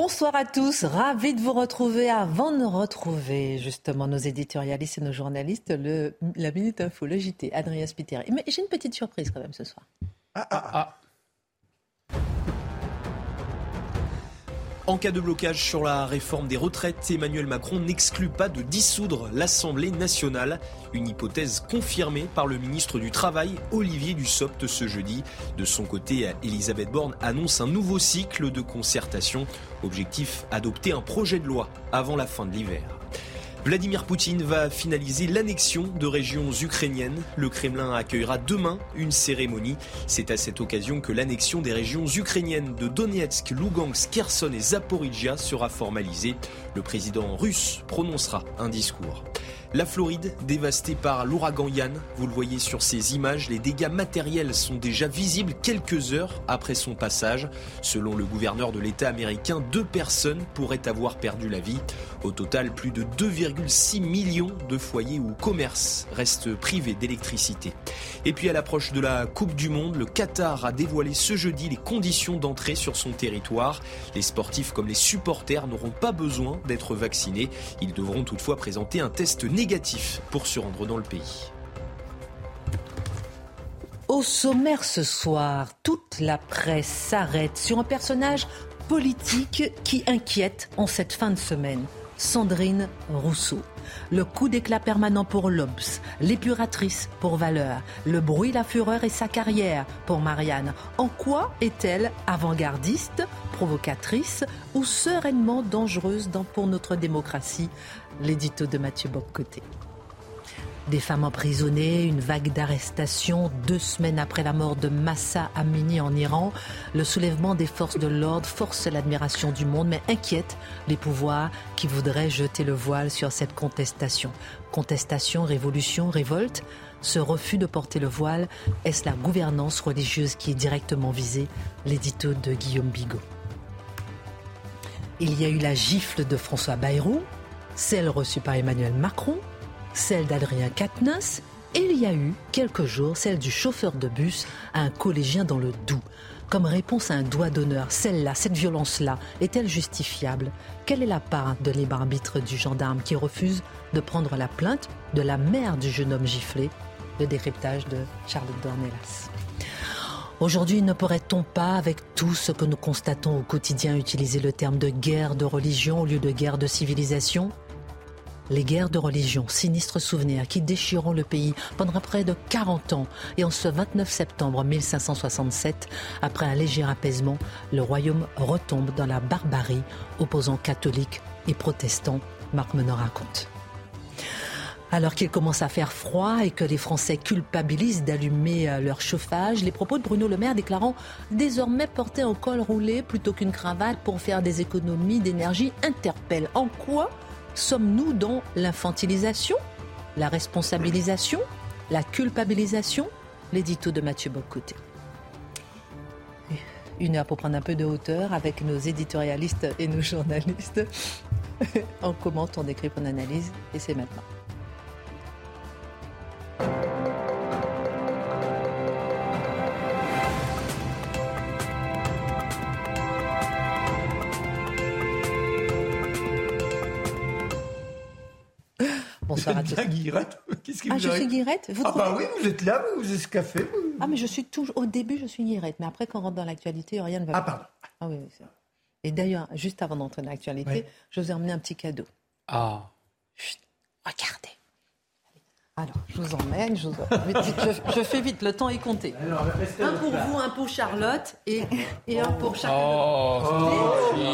Bonsoir à tous, ravi de vous retrouver. Avant de retrouver justement nos éditorialistes et nos journalistes, la Minute Info, le JT, Adrien Spiteri. Mais j'ai une petite surprise quand même ce soir. Ah, ah, ah. En cas de blocage sur la réforme des retraites, Emmanuel Macron n'exclut pas de dissoudre l'Assemblée nationale. Une hypothèse confirmée par le ministre du Travail, Olivier Dussopt, ce jeudi. De son côté, Elisabeth Borne annonce un nouveau cycle de concertation. Objectif adopter un projet de loi avant la fin de l'hiver. Vladimir Poutine va finaliser l'annexion de régions ukrainiennes. Le Kremlin accueillera demain une cérémonie. C'est à cette occasion que l'annexion des régions ukrainiennes de Donetsk, Lugansk, Kherson et Zaporizhia sera formalisée. Le président russe prononcera un discours. La Floride, dévastée par l'ouragan Yann, vous le voyez sur ces images, les dégâts matériels sont déjà visibles quelques heures après son passage. Selon le gouverneur de l'État américain, deux personnes pourraient avoir perdu la vie. Au total, plus de 2,6 millions de foyers ou commerces restent privés d'électricité. Et puis à l'approche de la Coupe du Monde, le Qatar a dévoilé ce jeudi les conditions d'entrée sur son territoire. Les sportifs comme les supporters n'auront pas besoin d'être vaccinés. Ils devront toutefois présenter un test négatif pour se rendre dans le pays. Au sommaire ce soir, toute la presse s'arrête sur un personnage politique qui inquiète en cette fin de semaine. Sandrine Rousseau. Le coup d'éclat permanent pour l'Obs, l'épuratrice pour Valeur, le bruit, la fureur et sa carrière pour Marianne. En quoi est-elle avant-gardiste, provocatrice ou sereinement dangereuse pour notre démocratie? L'édito de Mathieu Bobcoté. Des femmes emprisonnées, une vague d'arrestations deux semaines après la mort de Massa Amini en Iran. Le soulèvement des forces de l'ordre force l'admiration du monde, mais inquiète les pouvoirs qui voudraient jeter le voile sur cette contestation. Contestation, révolution, révolte ce refus de porter le voile, est-ce la gouvernance religieuse qui est directement visée? L'édito de Guillaume Bigot. Il y a eu la gifle de François Bayrou, celle reçue par Emmanuel Macron, celle d'Adrien Quatennens, et il y a eu, quelques jours, celle du chauffeur de bus à un collégien dans le Doubs. Comme réponse à un doigt d'honneur, celle-là, cette violence-là, est-elle justifiable? Quelle est la part de libre arbitre du gendarme qui refuse de prendre la plainte de la mère du jeune homme giflé? Le décryptage de Charlotte Dornelas. Aujourd'hui, ne pourrait-on pas, avec tout ce que nous constatons au quotidien, utiliser le terme de guerre de religion au lieu de guerre de civilisation? Les guerres de religion, sinistres souvenirs qui déchireront le pays pendant près de 40 ans. Et en ce 29 septembre 1567, après un léger apaisement, le royaume retombe dans la barbarie, opposant catholiques et protestants, Marc Menor raconte. Alors qu'il commence à faire froid et que les Français culpabilisent d'allumer euh, leur chauffage, les propos de Bruno Le Maire déclarant désormais porter un col roulé plutôt qu'une cravate pour faire des économies d'énergie interpellent. En quoi Sommes-nous dans l'infantilisation, la responsabilisation, la culpabilisation? L'édito de Mathieu Bocoté. Une heure pour prendre un peu de hauteur avec nos éditorialistes et nos journalistes. on commente, on décrit, on analyse et c'est maintenant. Bonsoir à tous. Guirette Qu'est-ce ah, je suis Guirette vous Ah bah oui, vous êtes là, vous êtes ce café. Ah mais je suis toujours... Au début, je suis Guirette, mais après, quand on rentre dans l'actualité, rien ne va Ah pardon. Ah oui, oui c'est Et d'ailleurs, juste avant d'entrer dans l'actualité, je vous ai emmené un petit cadeau. Ah. Chut, regardez. Alors, je vous emmène, je, je, fais vite, le temps est compté. un pour vous, un pour Charlotte et, et un pour chacun. Oh,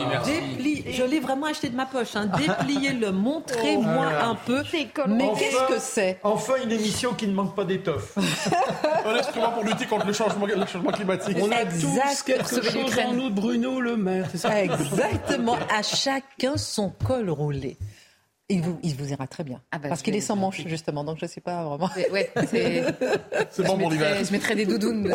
merci. je l'ai vraiment acheté de ma poche. Hein. Dépliez-le, montrez-moi oh, un peu. Mais qu'est-ce que c'est Enfin, une émission qui ne manque pas d'étoffe. un instrument pour lutter contre le changement, le changement climatique. On a tous quelque chose en nous, Bruno Le Maire, c'est ça? Exactement, à chacun son col roulé. Il vous, il vous ira très bien. Ah bah, parce qu'il est sans manche, justement, donc je ne sais pas vraiment. Ouais, c'est bon pour l'hiver. Je mettrai des doudounes.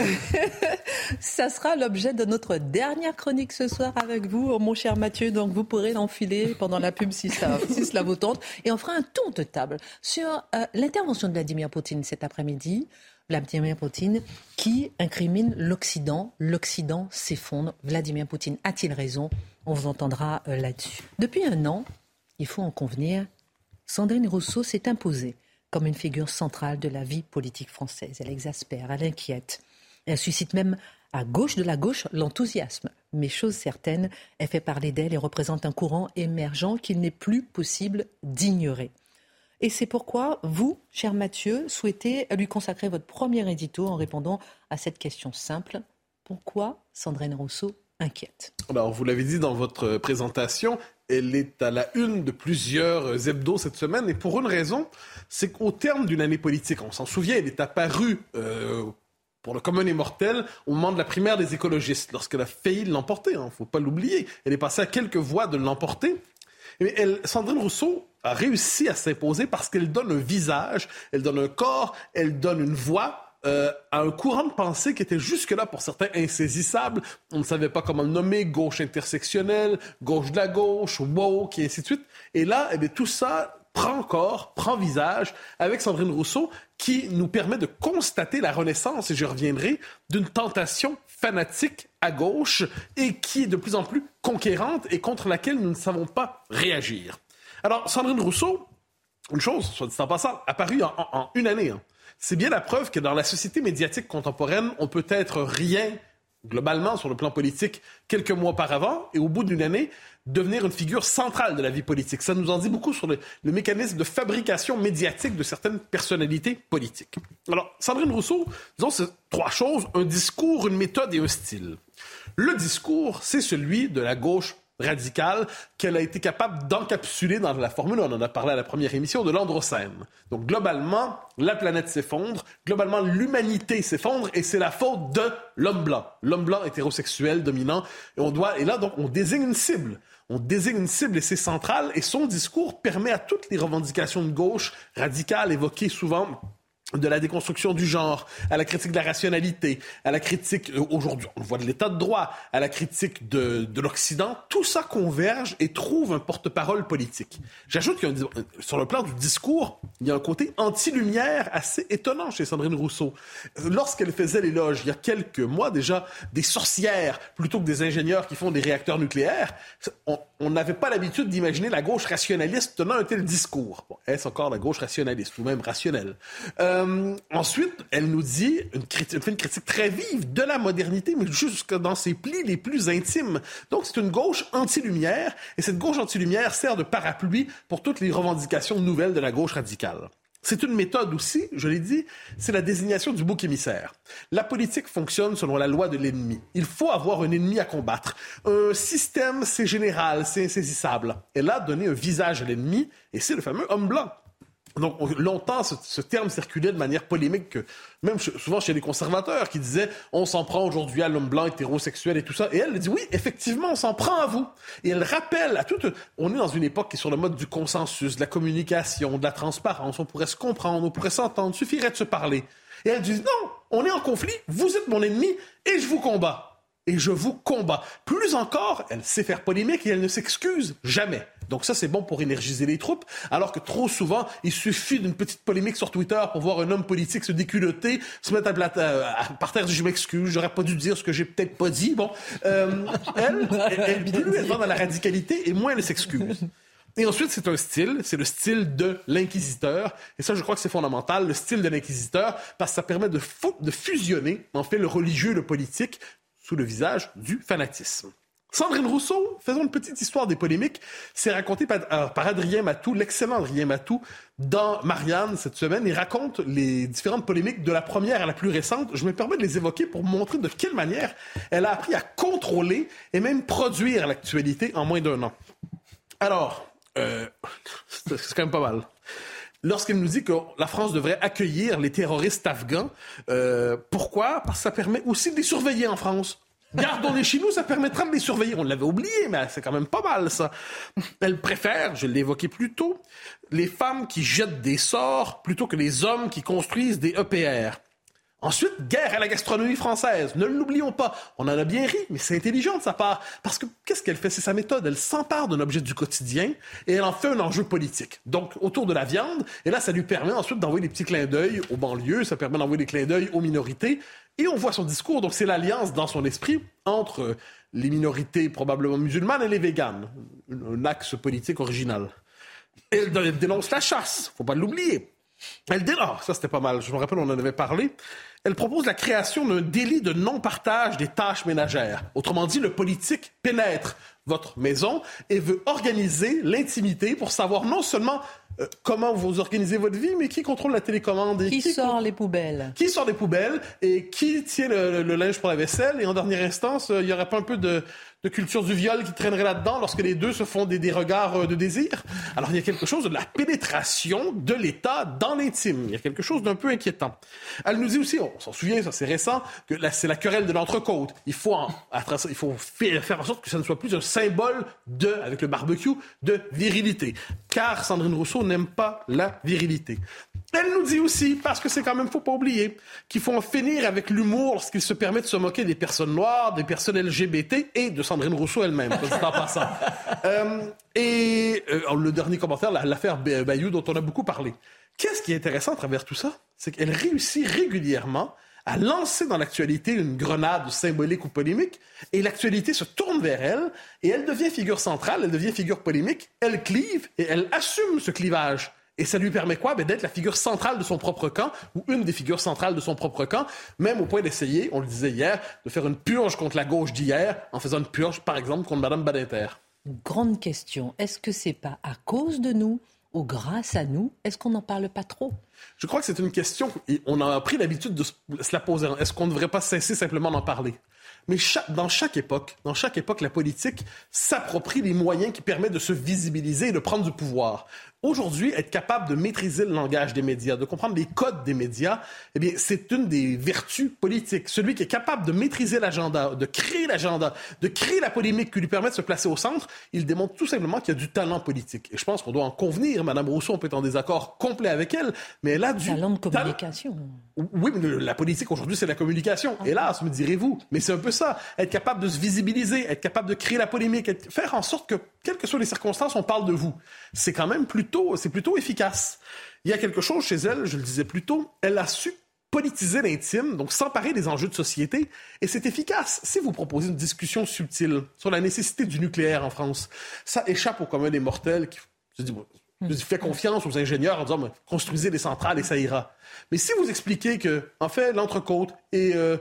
ça sera l'objet de notre dernière chronique ce soir avec vous, mon cher Mathieu. Donc vous pourrez l'enfiler pendant la pub si, ça, si cela vous tente. Et on fera un tour de table sur euh, l'intervention de Vladimir Poutine cet après-midi. Vladimir Poutine qui incrimine l'Occident. L'Occident s'effondre. Vladimir Poutine a-t-il raison? On vous entendra euh, là-dessus. Depuis un an, il faut en convenir, Sandrine Rousseau s'est imposée comme une figure centrale de la vie politique française. Elle exaspère, elle inquiète. Elle suscite même à gauche de la gauche l'enthousiasme. Mais chose certaine, elle fait parler d'elle et représente un courant émergent qu'il n'est plus possible d'ignorer. Et c'est pourquoi vous, cher Mathieu, souhaitez lui consacrer votre premier édito en répondant à cette question simple. Pourquoi Sandrine Rousseau inquiète? Alors, vous l'avez dit dans votre présentation, elle est à la une de plusieurs hebdos cette semaine, et pour une raison, c'est qu'au terme d'une année politique, on s'en souvient, elle est apparue euh, pour le commun et mortel au moment de la primaire des écologistes, lorsqu'elle a failli l'emporter, il hein, ne faut pas l'oublier. Elle est passée à quelques voix de l'emporter. Mais Sandrine Rousseau a réussi à s'imposer parce qu'elle donne un visage, elle donne un corps, elle donne une voix euh, à un courant de pensée qui était jusque-là pour certains insaisissable. On ne savait pas comment le nommer, gauche intersectionnelle, gauche de la gauche, woke, et ainsi de suite. Et là, eh tout ça prend corps, prend visage avec Sandrine Rousseau qui nous permet de constater la renaissance, et je reviendrai, d'une tentation fanatique à gauche et qui est de plus en plus conquérante et contre laquelle nous ne savons pas réagir. Alors, Sandrine Rousseau, une chose, soit dit en passant, apparue en, en une année. Hein. C'est bien la preuve que dans la société médiatique contemporaine, on peut être rien globalement sur le plan politique quelques mois par avant et au bout d'une année devenir une figure centrale de la vie politique. Ça nous en dit beaucoup sur le, mécanisme de fabrication médiatique de certaines personnalités politiques. Alors, Sandrine Rousseau, disons, c'est trois choses, un discours, une méthode et un style. Le discours, c'est celui de la gauche radicale qu'elle a été capable d'encapsuler dans la formule, on en a parlé à la première émission, de l'androcène. Donc globalement, la planète s'effondre, globalement l'humanité s'effondre et c'est la faute de l'homme blanc. L'homme blanc hétérosexuel, dominant, et on doit, et là donc on désigne une cible. On désigne une cible et c'est central et son discours permet à toutes les revendications de gauche radicales évoquées souvent de la déconstruction du genre, à la critique de la rationalité, à la critique, euh, aujourd'hui, on voit de l'état de droit, à la critique de, de l'Occident, tout ça converge et trouve un porte-parole politique. J'ajoute qu'il sur le plan du discours, il y a un côté anti-lumière assez étonnant chez Sandrine Rousseau. Lorsqu'elle faisait l'éloge, il y a quelques mois déjà, des sorcières plutôt que des ingénieurs qui font des réacteurs nucléaires, on n'avait pas l'habitude d'imaginer la gauche rationaliste tenant un tel discours. Bon, est-ce encore la gauche rationaliste ou même rationnelle? Euh, euh, ensuite, elle nous dit, une critique, fait une critique très vive de la modernité, mais jusque dans ses plis les plus intimes. Donc, c'est une gauche anti-lumière, et cette gauche anti-lumière sert de parapluie pour toutes les revendications nouvelles de la gauche radicale. C'est une méthode aussi, je l'ai dit, c'est la désignation du bouc émissaire. La politique fonctionne selon la loi de l'ennemi. Il faut avoir un ennemi à combattre. Un système, c'est général, c'est insaisissable. Elle a donné un visage à l'ennemi, et c'est le fameux homme blanc. Donc, longtemps, ce, terme circulait de manière polémique, même souvent chez les conservateurs, qui disaient on s'en prend aujourd'hui à l'homme blanc hétérosexuel et tout ça. Et elle dit oui, effectivement, on s'en prend à vous. Et elle rappelle à toute. On est dans une époque qui est sur le mode du consensus, de la communication, de la transparence. On pourrait se comprendre, on pourrait s'entendre, suffirait de se parler. Et elle dit non, on est en conflit, vous êtes mon ennemi et je vous combats et je vous combats. Plus encore, elle sait faire polémique et elle ne s'excuse jamais. Donc ça, c'est bon pour énergiser les troupes, alors que trop souvent, il suffit d'une petite polémique sur Twitter pour voir un homme politique se déculoter, se mettre à, euh, par terre, je m'excuse, j'aurais pas dû dire ce que j'ai peut-être pas dit. Bon, euh, elle, elle, plus elle va dans la radicalité et moins elle s'excuse. Et ensuite, c'est un style, c'est le style de l'inquisiteur. Et ça, je crois que c'est fondamental, le style de l'inquisiteur, parce que ça permet de, de fusionner, en fait, le religieux et le politique sous le visage du fanatisme. Sandrine Rousseau, faisons une petite histoire des polémiques, c'est raconté par, euh, Adrien Matou, l'excellent Adrien Matou, dans Marianne cette semaine. Il raconte les différentes polémiques de la première à la plus récente. Je me permets de les évoquer pour montrer de quelle manière elle a appris à contrôler et même produire l'actualité en moins d'un an. Alors, euh, c'est quand même pas mal lorsqu'elle nous dit que la France devrait accueillir les terroristes afghans. Euh, pourquoi? Parce que ça permet aussi de les surveiller en France. Gardons-les chez nous, ça permettra de les surveiller. On l'avait oublié, mais c'est quand même pas mal, ça. Elle préfère, je évoqué plus tôt, les femmes qui jettent des sorts plutôt que les hommes qui construisent des EPR. Ensuite, guerre à la gastronomie française. Ne l'oublions pas. On en a bien ri, mais c'est intelligent de sa part. Parce que qu'est-ce qu'elle fait? C'est sa méthode. Elle s'empare d'un objet du quotidien et elle en fait un enjeu politique. Donc, autour de la viande. Et là, ça lui permet ensuite d'envoyer des petits clins d'œil aux banlieues. Ça permet d'envoyer des clins d'œil aux minorités. Et on voit son discours. Donc, c'est l'alliance dans son esprit entre les minorités probablement musulmanes et les véganes. Un axe politique original. Elle dénonce la chasse. Faut pas l'oublier. Elle dit, ah, ça c'était pas mal, je me rappelle, on en avait parlé. Elle propose la création d'un délit de non-partage des tâches ménagères. Autrement dit, le politique pénètre votre maison et veut organiser l'intimité pour savoir non seulement euh, comment vous organisez votre vie, mais qui contrôle la télécommande et qui, sort les poubelles? Qui sort les poubelles et qui tient le, le linge pour la vaisselle? Et en dernière instance, euh, il n'y aurait pas un peu de, de culture du viol qui traînerait là-dedans lorsque les deux se font des, regards euh, de désir. Alors il y a quelque chose de la pénétration de l'État dans l'intime. Il y a quelque chose d'un peu inquiétant. Elle nous dit aussi, on s'en souvient, ça c'est récent, que c'est la querelle de l'entrecôte. Il faut, il faut faire en sorte que ça ne soit plus un symbole de, avec le barbecue, de virilité. Car Sandrine Rousseau n'aime pas la virilité. Elle nous dit aussi, parce que c'est quand même, faut pas oublier, qu'il faut en finir avec l'humour lorsqu'il se permet de se moquer des personnes noires, des personnes LGBT et de Sandrine Rousseau elle-même, en passant. euh, et euh, le dernier commentaire, l'affaire Bayou dont on a beaucoup parlé. Qu'est-ce qui est intéressant à travers tout ça? C'est qu'elle réussit régulièrement à lancer dans l'actualité une grenade symbolique ou polémique, et l'actualité se tourne vers elle, et elle devient figure centrale, elle devient figure polémique, elle clive, et elle assume ce clivage. Et ça lui permet quoi? Ben, d'être la figure centrale de son propre camp, ou une des figures centrales de son propre camp, même au point d'essayer, on le disait hier, de faire une purge contre la gauche d'hier, en faisant une purge, par exemple, contre Mme Badinter. Grande question. Est-ce que c'est pas à cause de nous ou grâce à nous? Est-ce qu'on n'en parle pas trop? Je crois que c'est une question, et on a pris l'habitude de se la poser. Est-ce qu'on ne devrait pas cesser simplement d'en parler? Mais dans chaque époque, dans chaque époque, la politique s'approprie les moyens qui permettent de se visibiliser et de prendre du pouvoir. Aujourd'hui, être capable de maîtriser le langage des médias, de comprendre les codes des médias, eh bien, c'est une des vertus politiques. Celui qui est capable de maîtriser l'agenda, de créer l'agenda, de créer la polémique qui lui permet de se placer au centre, il démontre tout simplement qu'il y a du talent politique. Et je pense qu'on doit en convenir. Madame Rousseau, on peut être en désaccord complet avec elle, mais elle a du talent de communication. Oui, mais la politique aujourd'hui, c'est la communication. Ah. Hélas, me direz-vous. Mais c'est un peu ça. Être capable de se visibiliser, être capable de créer la polémique, faire en sorte que, quelles que soient les circonstances, on parle de vous. C'est quand même plus c'est plutôt efficace. Il y a quelque chose chez elle, je le disais plus tôt, elle a su politiser l'intime, donc s'emparer des enjeux de société, et c'est efficace. Si vous proposez une discussion subtile sur la nécessité du nucléaire en France, ça échappe au commun des mortels qui je dis, je fais confiance aux ingénieurs en disant construisez des centrales et ça ira. Mais si vous expliquez que, en fait, l'entrecôte et euh,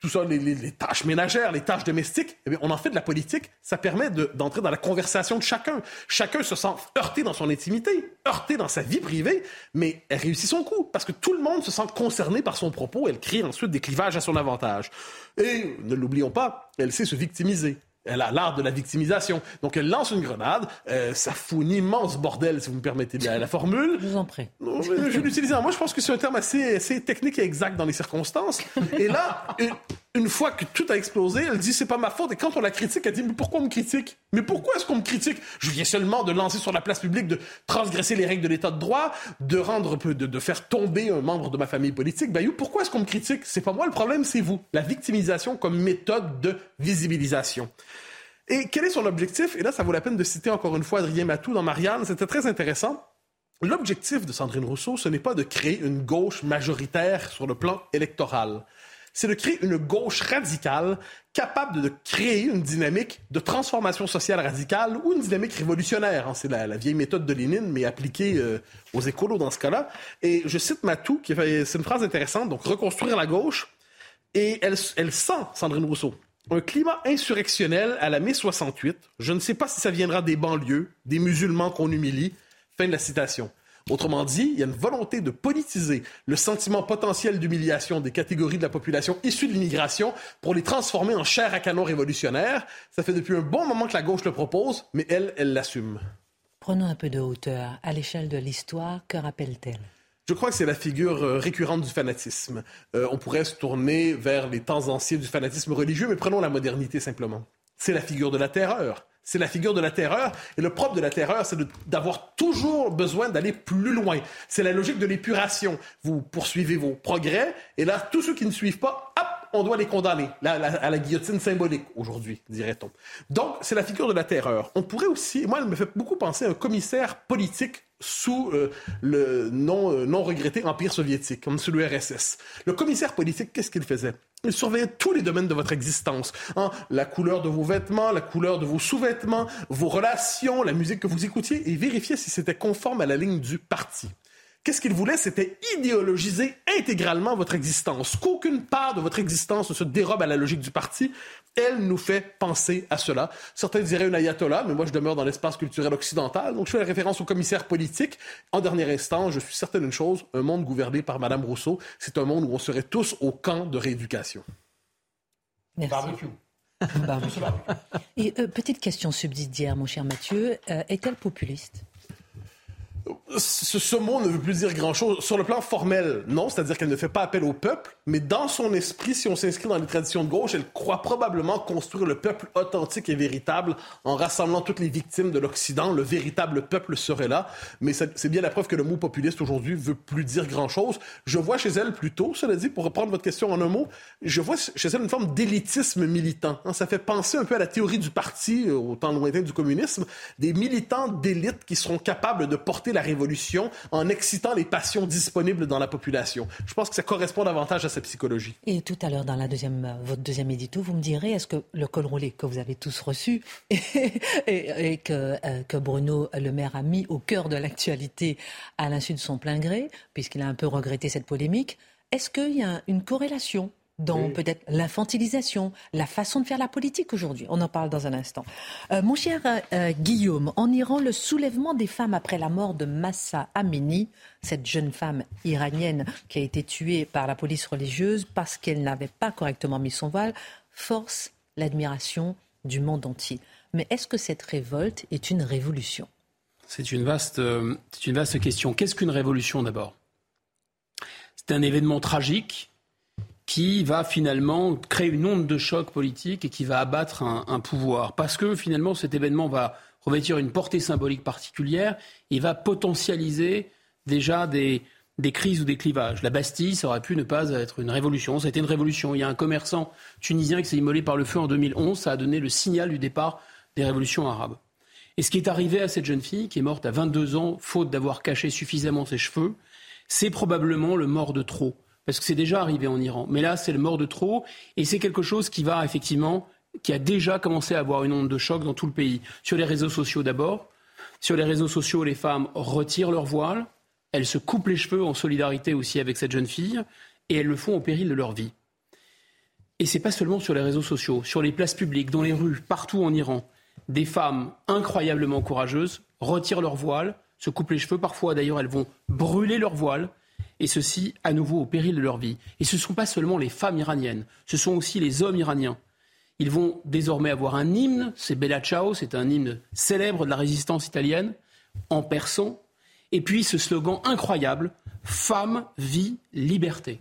tout ça, les, tâches ménagères, les tâches domestiques, eh on en fait de la politique. Ça permet d'entrer dans la conversation de chacun. Chacun se sent heurté dans son intimité, heurté dans sa vie privée, mais elle réussit son coup parce que tout le monde se sent concerné par son propos. Elle crée ensuite des clivages à son avantage. Et ne l'oublions pas, elle sait se victimiser. Elle a l'art de la victimisation. Donc, elle lance une grenade. Euh, ça fout un immense bordel, si vous me permettez la, la formule. Je vous en prie. je, vais l'utiliser. Moi, je pense que c'est un terme assez, assez technique et exact dans les circonstances. Et là, une, fois que tout a explosé, elle dit c'est pas ma faute. Et quand on la critique, elle dit mais pourquoi on me critique? Mais pourquoi est-ce qu'on me critique? Je viens seulement de lancer sur la place publique, de transgresser les règles de l'état de droit, de rendre, de, faire tomber un membre de ma famille politique. Ben, pourquoi est-ce qu'on me critique? C'est pas moi le problème, c'est vous. La victimisation comme méthode de visibilisation. Et quel est son objectif? Et là, ça vaut la peine de citer encore une fois Adrien Matou dans Marianne. C'était très intéressant. L'objectif de Sandrine Rousseau, ce n'est pas de créer une gauche majoritaire sur le plan électoral. C'est de créer une gauche radicale capable de créer une dynamique de transformation sociale radicale ou une dynamique révolutionnaire. Hein. C'est la, vieille méthode de Lénine, mais appliquée euh, aux écolos dans ce cas-là. Et je cite Matou, qui fait, c'est une phrase intéressante, donc reconstruire la gauche. Et elle, elle sent, Sandrine Rousseau, un climat insurrectionnel à la mai 68. Je ne sais pas si ça viendra des banlieues, des musulmans qu'on humilie. Fin de la citation. Autrement dit, il y a une volonté de politiser le sentiment potentiel d'humiliation des catégories de la population issues de l'immigration pour les transformer en chair à canon révolutionnaire. Ça fait depuis un bon moment que la gauche le propose, mais elle, elle l'assume. Prenons un peu de hauteur. À l'échelle de l'histoire, que rappelle-t-elle? Je crois que c'est la figure euh, récurrente du fanatisme. Euh, on pourrait se tourner vers les temps anciens du fanatisme religieux, mais prenons la modernité simplement. C'est la figure de la terreur. C'est la figure de la terreur. Et le propre de la terreur, c'est d'avoir toujours besoin d'aller plus loin. C'est la logique de l'épuration. Vous poursuivez vos progrès, et là, tous ceux qui ne suivent pas, hop, on doit les condamner à la guillotine symbolique aujourd'hui, dirait-on. Donc, c'est la figure de la terreur. On pourrait aussi, moi, elle me fait beaucoup penser à un commissaire politique sous euh, le non, euh, non regretté Empire soviétique, comme sous l'URSS. Le commissaire politique, qu'est-ce qu'il faisait? Il surveillait tous les domaines de votre existence. Hein? La couleur de vos vêtements, la couleur de vos sous-vêtements, vos relations, la musique que vous écoutiez, et vérifiait si c'était conforme à la ligne du parti. Qu'est-ce qu'il voulait? C'était idéologiser intégralement votre existence. Qu'aucune part de votre existence ne se dérobe à la logique du parti. Elle nous fait penser à cela. Certains diraient une ayatollah, mais moi je demeure dans l'espace culturel occidental. Donc je fais la référence au commissaire politique. En dernier instant, je suis certain d'une chose, un monde gouverné par Mme Rousseau, c'est un monde où on serait tous au camp de rééducation. Merci. Barbecue. Et euh, petite question subsidiaire, mon cher Mathieu. Euh, est-elle populiste? Ce, mot ne veut plus dire grand-chose. Sur le plan formel, non, c'est-à-dire qu'elle ne fait pas appel au peuple, mais dans son esprit, si on s'inscrit dans les traditions de gauche, elle croit probablement construire le peuple authentique et véritable en rassemblant toutes les victimes de l'Occident. Le véritable peuple serait là, mais c'est bien la preuve que le mot populiste aujourd'hui veut plus dire grand-chose. Je vois chez elle plutôt, cela dit, pour reprendre votre question en un mot, je vois chez elle une forme d'élitisme militant. Hein, ça fait penser un peu à la théorie du parti, au temps lointain du communisme, des militants d'élite qui seront capables de porter la révolution en excitant les passions disponibles dans la population. Je pense que ça correspond davantage à sa psychologie. Et tout à l'heure, dans la deuxième, euh, votre deuxième édito, vous me direz, est-ce que le col roulé que vous avez tous reçu et, euh, que Bruno Le Maire a mis au cœur de l'actualité à l'insu de son plein gré, puisqu'il a un peu regretté cette polémique, est-ce qu'il y a une corrélation dans peut-être l'infantilisation, la façon de faire la politique aujourd'hui. On en parle dans un instant. Euh, mon cher euh, Guillaume, en Iran, le soulèvement des femmes après la mort de Massa Amini, cette jeune femme iranienne qui a été tuée par la police religieuse parce qu'elle n'avait pas correctement mis son voile, force l'admiration du monde entier. Mais est-ce que cette révolte est une révolution? C'est une vaste, euh, c'est une vaste question. Qu'est-ce qu'une révolution d'abord? C'est un événement tragique qui va finalement créer une onde de choc politique et qui va abattre un, pouvoir. Parce que finalement, cet événement va revêtir une portée symbolique particulière et va potentialiser déjà des, des crises ou des clivages. La Bastille, ça aurait pu ne pas être une révolution. Ça a été une révolution. Il y a un commerçant tunisien qui s'est immolé par le feu en 2011. Ça a donné le signal du départ des révolutions arabes. Et ce qui est arrivé à cette jeune fille, qui est morte à 22 ans, faute d'avoir caché suffisamment ses cheveux, c'est probablement le mort de trop parce que c'est déjà arrivé en Iran. Mais là, c'est le mort de trop, et c'est quelque chose qui va effectivement, qui a déjà commencé à avoir une onde de choc dans tout le pays. Sur les réseaux sociaux d'abord. Sur les réseaux sociaux, les femmes retirent leur voile, elles se coupent les cheveux en solidarité aussi avec cette jeune fille, et elles le font au péril de leur vie. Et c'est pas seulement sur les réseaux sociaux, sur les places publiques, dans les rues, partout en Iran, des femmes incroyablement courageuses retirent leur voile, se coupent les cheveux, parfois d'ailleurs elles vont brûler leur voile, et ceci à nouveau au péril de leur vie. Et ce ne sont pas seulement les femmes iraniennes, ce sont aussi les hommes iraniens. Ils vont désormais avoir un hymne, c'est Bella Ciao, c'est un hymne célèbre de la résistance italienne, en persan, et puis ce slogan incroyable, Femme, vie, liberté.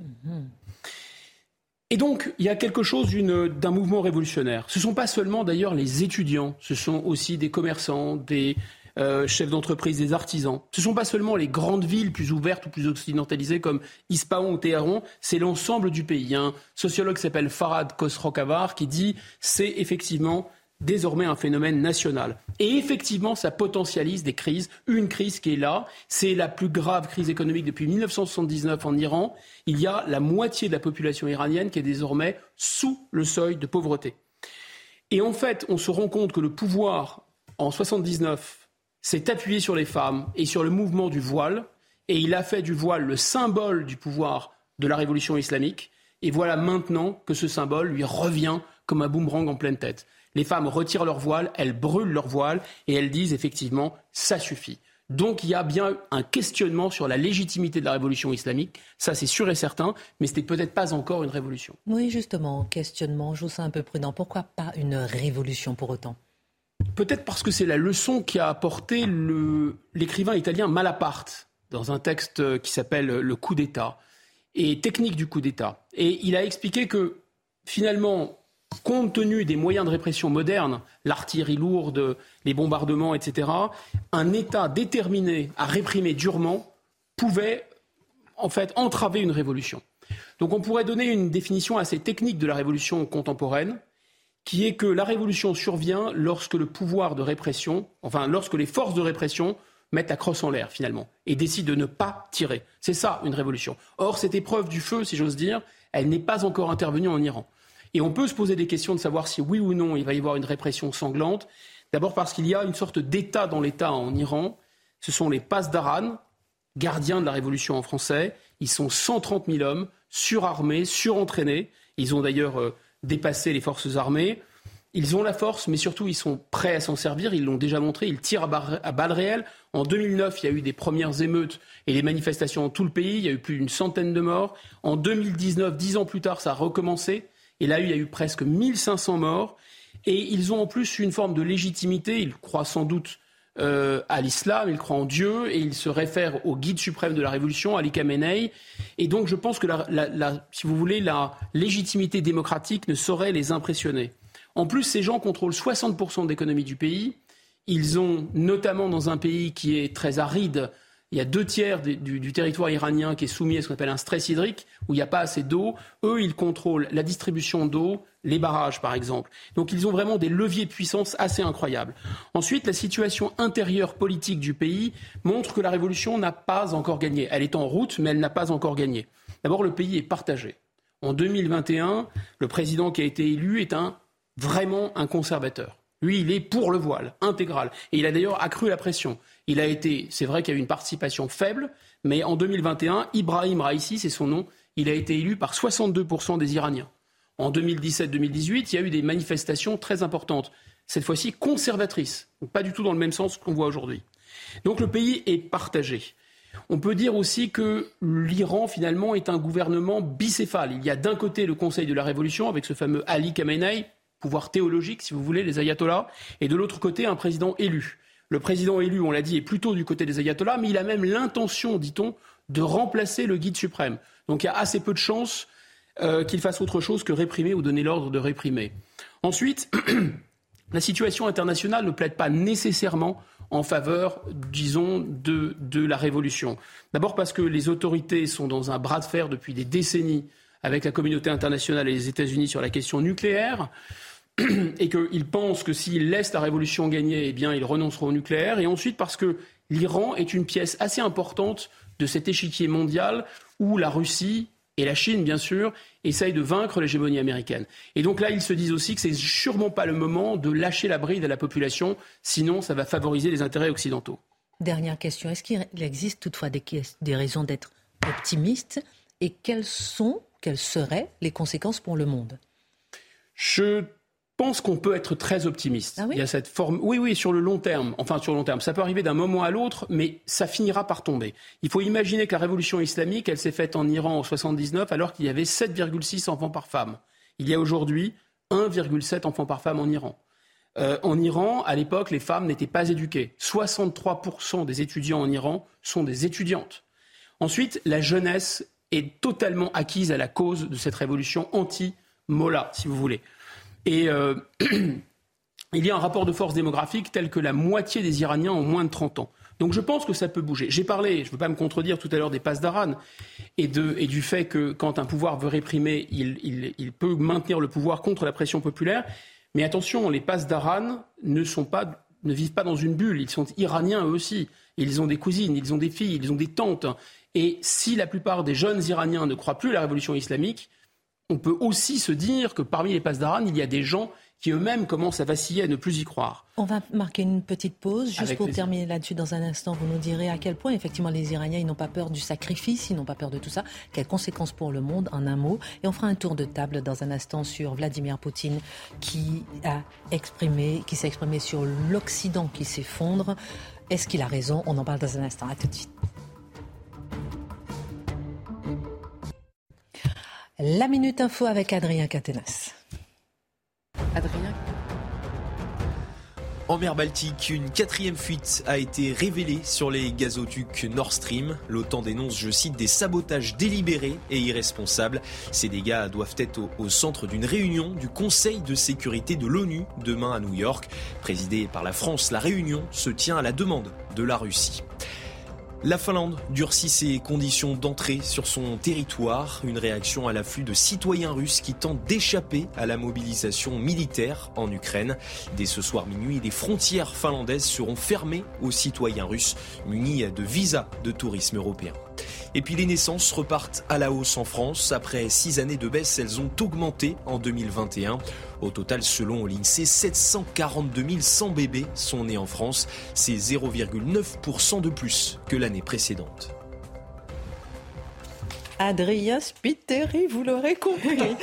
Et donc, il y a quelque chose d'un mouvement révolutionnaire. Ce ne sont pas seulement d'ailleurs les étudiants, ce sont aussi des commerçants, des, euh, chefs d'entreprise, des artisans. Ce ne sont pas seulement les grandes villes plus ouvertes ou plus occidentalisées comme Ispahan ou Téhéran, c'est l'ensemble du pays. Il y a un sociologue qui s'appelle Farad Khosrokavar qui dit c'est effectivement désormais un phénomène national. Et effectivement, ça potentialise des crises. Une crise qui est là, c'est la plus grave crise économique depuis 1979 en Iran. Il y a la moitié de la population iranienne qui est désormais sous le seuil de pauvreté. Et en fait, on se rend compte que le pouvoir, en 1979, s'est appuyé sur les femmes et sur le mouvement du voile, et il a fait du voile le symbole du pouvoir de la révolution islamique. Et voilà maintenant que ce symbole lui revient comme un boomerang en pleine tête. Les femmes retirent leur voile, elles brûlent leur voile et elles disent effectivement ça suffit. Donc il y a bien un questionnement sur la légitimité de la révolution islamique, ça c'est sûr et certain, mais ce n'est peut-être pas encore une révolution. Oui, justement, questionnement, je vous sens un peu prudent. Pourquoi pas une révolution pour autant? Peut-être parce que c'est la leçon qu'a apporté l'écrivain italien Malaparte dans un texte qui s'appelle Le coup d'État et technique du coup d'État. Et il a expliqué que finalement, compte tenu des moyens de répression modernes, l'artillerie lourde, les bombardements, etc., un État déterminé à réprimer durement pouvait en fait entraver une révolution. Donc on pourrait donner une définition assez technique de la révolution contemporaine, qui est que la révolution survient lorsque le pouvoir de répression, enfin lorsque les forces de répression mettent la crosse en l'air finalement et décident de ne pas tirer. C'est ça une révolution. Or cette épreuve du feu, si j'ose dire, elle n'est pas encore intervenue en Iran. Et on peut se poser des questions de savoir si oui ou non il va y avoir une répression sanglante. D'abord parce qu'il y a une sorte d'État dans l'État en Iran. Ce sont les Pasdaran, gardiens de la révolution en français. Ils sont 130 000 hommes, surarmés, surentraînés. Ils ont d'ailleurs dépassé les forces armées. Ils ont la force, mais surtout ils sont prêts à s'en servir. Ils l'ont déjà montré. Ils tirent à, balles réelles. En 2009, il y a eu des premières émeutes et des manifestations dans tout le pays. Il y a eu plus d'une centaine de morts. En 2019, dix ans plus tard, ça a recommencé. Et là, il y a eu presque 1500 morts. Et ils ont en plus une forme de légitimité. Ils croient sans doute euh, à l'islam, ils croient en Dieu et ils se réfèrent au guide suprême de la révolution, Ali Khamenei. Et donc, je pense que, si vous voulez, la légitimité démocratique ne saurait les impressionner. En plus, ces gens contrôlent 60% de l'économie du pays. Ils ont, notamment dans un pays qui est très aride, il y a deux tiers du, territoire iranien qui est soumis à ce qu'on appelle un stress hydrique, où il n'y a pas assez d'eau. Eux, ils contrôlent la distribution d'eau, les barrages par exemple. Donc ils ont vraiment des leviers de puissance assez incroyables. Ensuite, la situation intérieure politique du pays montre que la révolution n'a pas encore gagné. Elle est en route, mais elle n'a pas encore gagné. D'abord, le pays est partagé. En 2021, le président qui a été élu est vraiment un conservateur. Lui, il est pour le voile, intégral. Et il a d'ailleurs accru la pression. Il a été, c'est vrai qu'il y a eu une participation faible, mais en 2021, Ibrahim Raisi, c'est son nom, il a été élu par 62% des Iraniens. En 2017-2018, il y a eu des manifestations très importantes, cette fois-ci conservatrices, pas du tout dans le même sens qu'on voit aujourd'hui. Donc le pays est partagé. On peut dire aussi que l'Iran, finalement, est un gouvernement bicéphale. Il y a d'un côté le Conseil de la Révolution, avec ce fameux Ali Khamenei, pouvoir théologique, si vous voulez, les ayatollahs, et de l'autre côté, un président élu. Le président élu, on l'a dit, est plutôt du côté des ayatollahs, mais il a même l'intention, dit-on, de remplacer le guide suprême. Donc il y a assez peu de chances euh, qu'il fasse autre chose que réprimer ou donner l'ordre de réprimer. Ensuite, la situation internationale ne plaide pas nécessairement en faveur, disons, de, de la révolution. D'abord parce que les autorités sont dans un bras de fer depuis des décennies avec la communauté internationale et les États-Unis sur la question nucléaire. et qu'ils pensent que s'ils laissent la révolution gagner, eh bien, ils renonceront au nucléaire. Et ensuite, parce que l'Iran est une pièce assez importante de cet échiquier mondial où la Russie et la Chine, bien sûr, essayent de vaincre l'hégémonie américaine. Et donc là, ils se disent aussi que c'est sûrement pas le moment de lâcher la bride à la population, sinon ça va favoriser les intérêts occidentaux. Dernière question. Est-ce qu'il existe toutefois des, des raisons d'être optimiste Et quelles sont, quelles seraient les conséquences pour le monde? Je pense qu'on peut être très optimiste. Ah oui Il y a cette forme. Oui, oui, sur le long terme. Enfin, sur le long terme. Ça peut arriver d'un moment à l'autre, mais ça finira par tomber. Il faut imaginer que la révolution islamique, elle s'est faite en Iran en 79, alors qu'il y avait 7,6 enfants par femme. Il y a aujourd'hui 1,7 enfants par femme en Iran. Euh, en Iran, à l'époque, les femmes n'étaient pas éduquées. 63% des étudiants en Iran sont des étudiantes. Ensuite, la jeunesse est totalement acquise à la cause de cette révolution anti-Mollah, si vous voulez. Et euh, il y a un rapport de force démographique tel que la moitié des Iraniens ont moins de 30 ans. Donc je pense que ça peut bouger. J'ai parlé, je ne veux pas me contredire tout à l'heure des passes d'Aran et, du fait que quand un pouvoir veut réprimer, il, peut maintenir le pouvoir contre la pression populaire. Mais attention, les passes d'Aran ne, ne vivent pas dans une bulle. Ils sont iraniens eux aussi. Ils ont des cousines, ils ont des filles, ils ont des tantes. Et si la plupart des jeunes Iraniens ne croient plus à la révolution islamique, on peut aussi se dire que parmi les d'Aran, il y a des gens qui eux-mêmes commencent à vaciller, à ne plus y croire. On va marquer une petite pause, juste pour terminer là-dessus dans un instant. Vous nous direz à quel point, effectivement, les Iraniens, ils n'ont pas peur du sacrifice, ils n'ont pas peur de tout ça. Quelles conséquences pour le monde, en un mot. Et on fera un tour de table dans un instant sur Vladimir Poutine, qui a exprimé, qui s'est exprimé sur l'Occident qui s'effondre. Est-ce qu'il a raison? On en parle dans un instant. À tout de suite. La Minute Info avec Adrien Catenas. Adrien en mer Baltique, une quatrième fuite a été révélée sur les gazoducs Nord Stream. L'OTAN dénonce, je cite, des sabotages délibérés et irresponsables. Ces dégâts doivent être au, au centre d'une réunion du Conseil de sécurité de l'ONU demain à New York. Présidée par la France, la réunion se tient à la demande de la Russie. La Finlande durcit ses conditions d'entrée sur son territoire, une réaction à l'afflux de citoyens russes qui tentent d'échapper à la mobilisation militaire en Ukraine. Dès ce soir minuit, les frontières finlandaises seront fermées aux citoyens russes munis de visas de tourisme européen. Et puis les naissances repartent à la hausse en France. Après six années de baisse, elles ont augmenté en 2021. Au total, selon l'INSEE, 742 100 bébés sont nés en France. C'est 0,9% de plus que l'année précédente. Adrien Spiteri, vous l'aurez compris.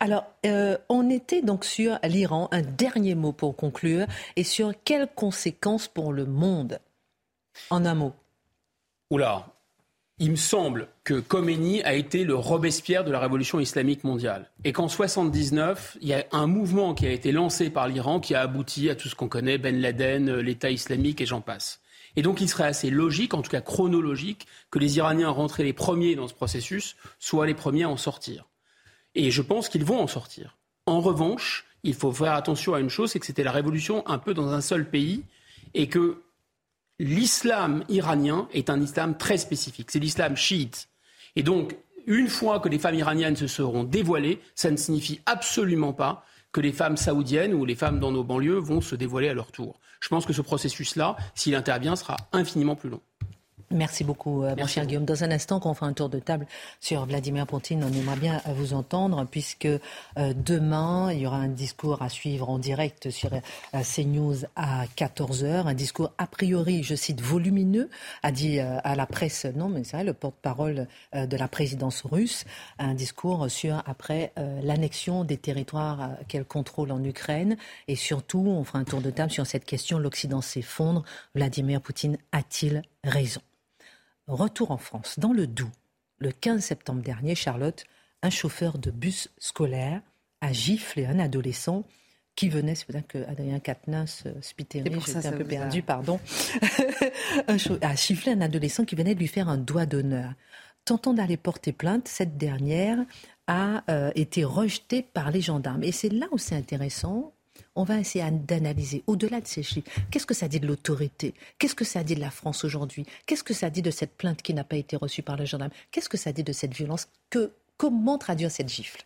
Alors, euh, on était donc sur l'Iran. Un dernier mot pour conclure. Et sur quelles conséquences pour le monde? En un mot. Oula, il me semble que Khomeini a été le Robespierre de la révolution islamique mondiale. Et qu'en 79, il y a un mouvement qui a été lancé par l'Iran qui a abouti à tout ce qu'on connaît, Ben Laden, l'État islamique et j'en passe. Et donc il serait assez logique, en tout cas chronologique, que les Iraniens rentrés les premiers dans ce processus soient les premiers à en sortir. Et je pense qu'ils vont en sortir. En revanche, il faut faire attention à une chose, c'est que c'était la révolution un peu dans un seul pays et que l'islam iranien est un islam très spécifique. C'est l'islam chiite. Et donc, une fois que les femmes iraniennes se seront dévoilées, ça ne signifie absolument pas que les femmes saoudiennes ou les femmes dans nos banlieues vont se dévoiler à leur tour. Je pense que ce processus-là, s'il intervient, sera infiniment plus long. Merci beaucoup, euh, mon cher Guillaume. Dans un instant, qu'on fera un tour de table sur Vladimir Poutine, on aimerait bien vous entendre, puisque euh, demain, il y aura un discours à suivre en direct sur euh, CNews à 14h. Un discours a priori, je cite, volumineux, a dit à la presse, non, mais c'est vrai, le porte-parole de la présidence russe. Un discours sur, après, l'annexion des territoires qu'elle contrôle en Ukraine. Et surtout, on fera un tour de table sur cette question, l'Occident s'effondre. Vladimir Poutine a-t-il raison? Retour en France, dans le Doubs. Le 15 septembre dernier, Charlotte, un chauffeur de bus scolaire a giflé un adolescent qui venait, c'est pour ça que Adrien Quatennens, euh, Spiteri, j'étais un peu perdu, pardon, a giflé un adolescent qui venait de lui faire un doigt d'honneur. Tentant d'aller porter plainte, cette dernière a euh, été rejetée par les gendarmes. Et c'est là où c'est intéressant, on va essayer d'analyser au-delà de ces chiffres. Qu'est-ce que ça dit de l'autorité? Qu'est-ce que ça dit de la France aujourd'hui? Qu'est-ce que ça dit de cette plainte qui n'a pas été reçue par le gendarme? Qu'est-ce que ça dit de cette violence? Que, Comment traduire cette gifle?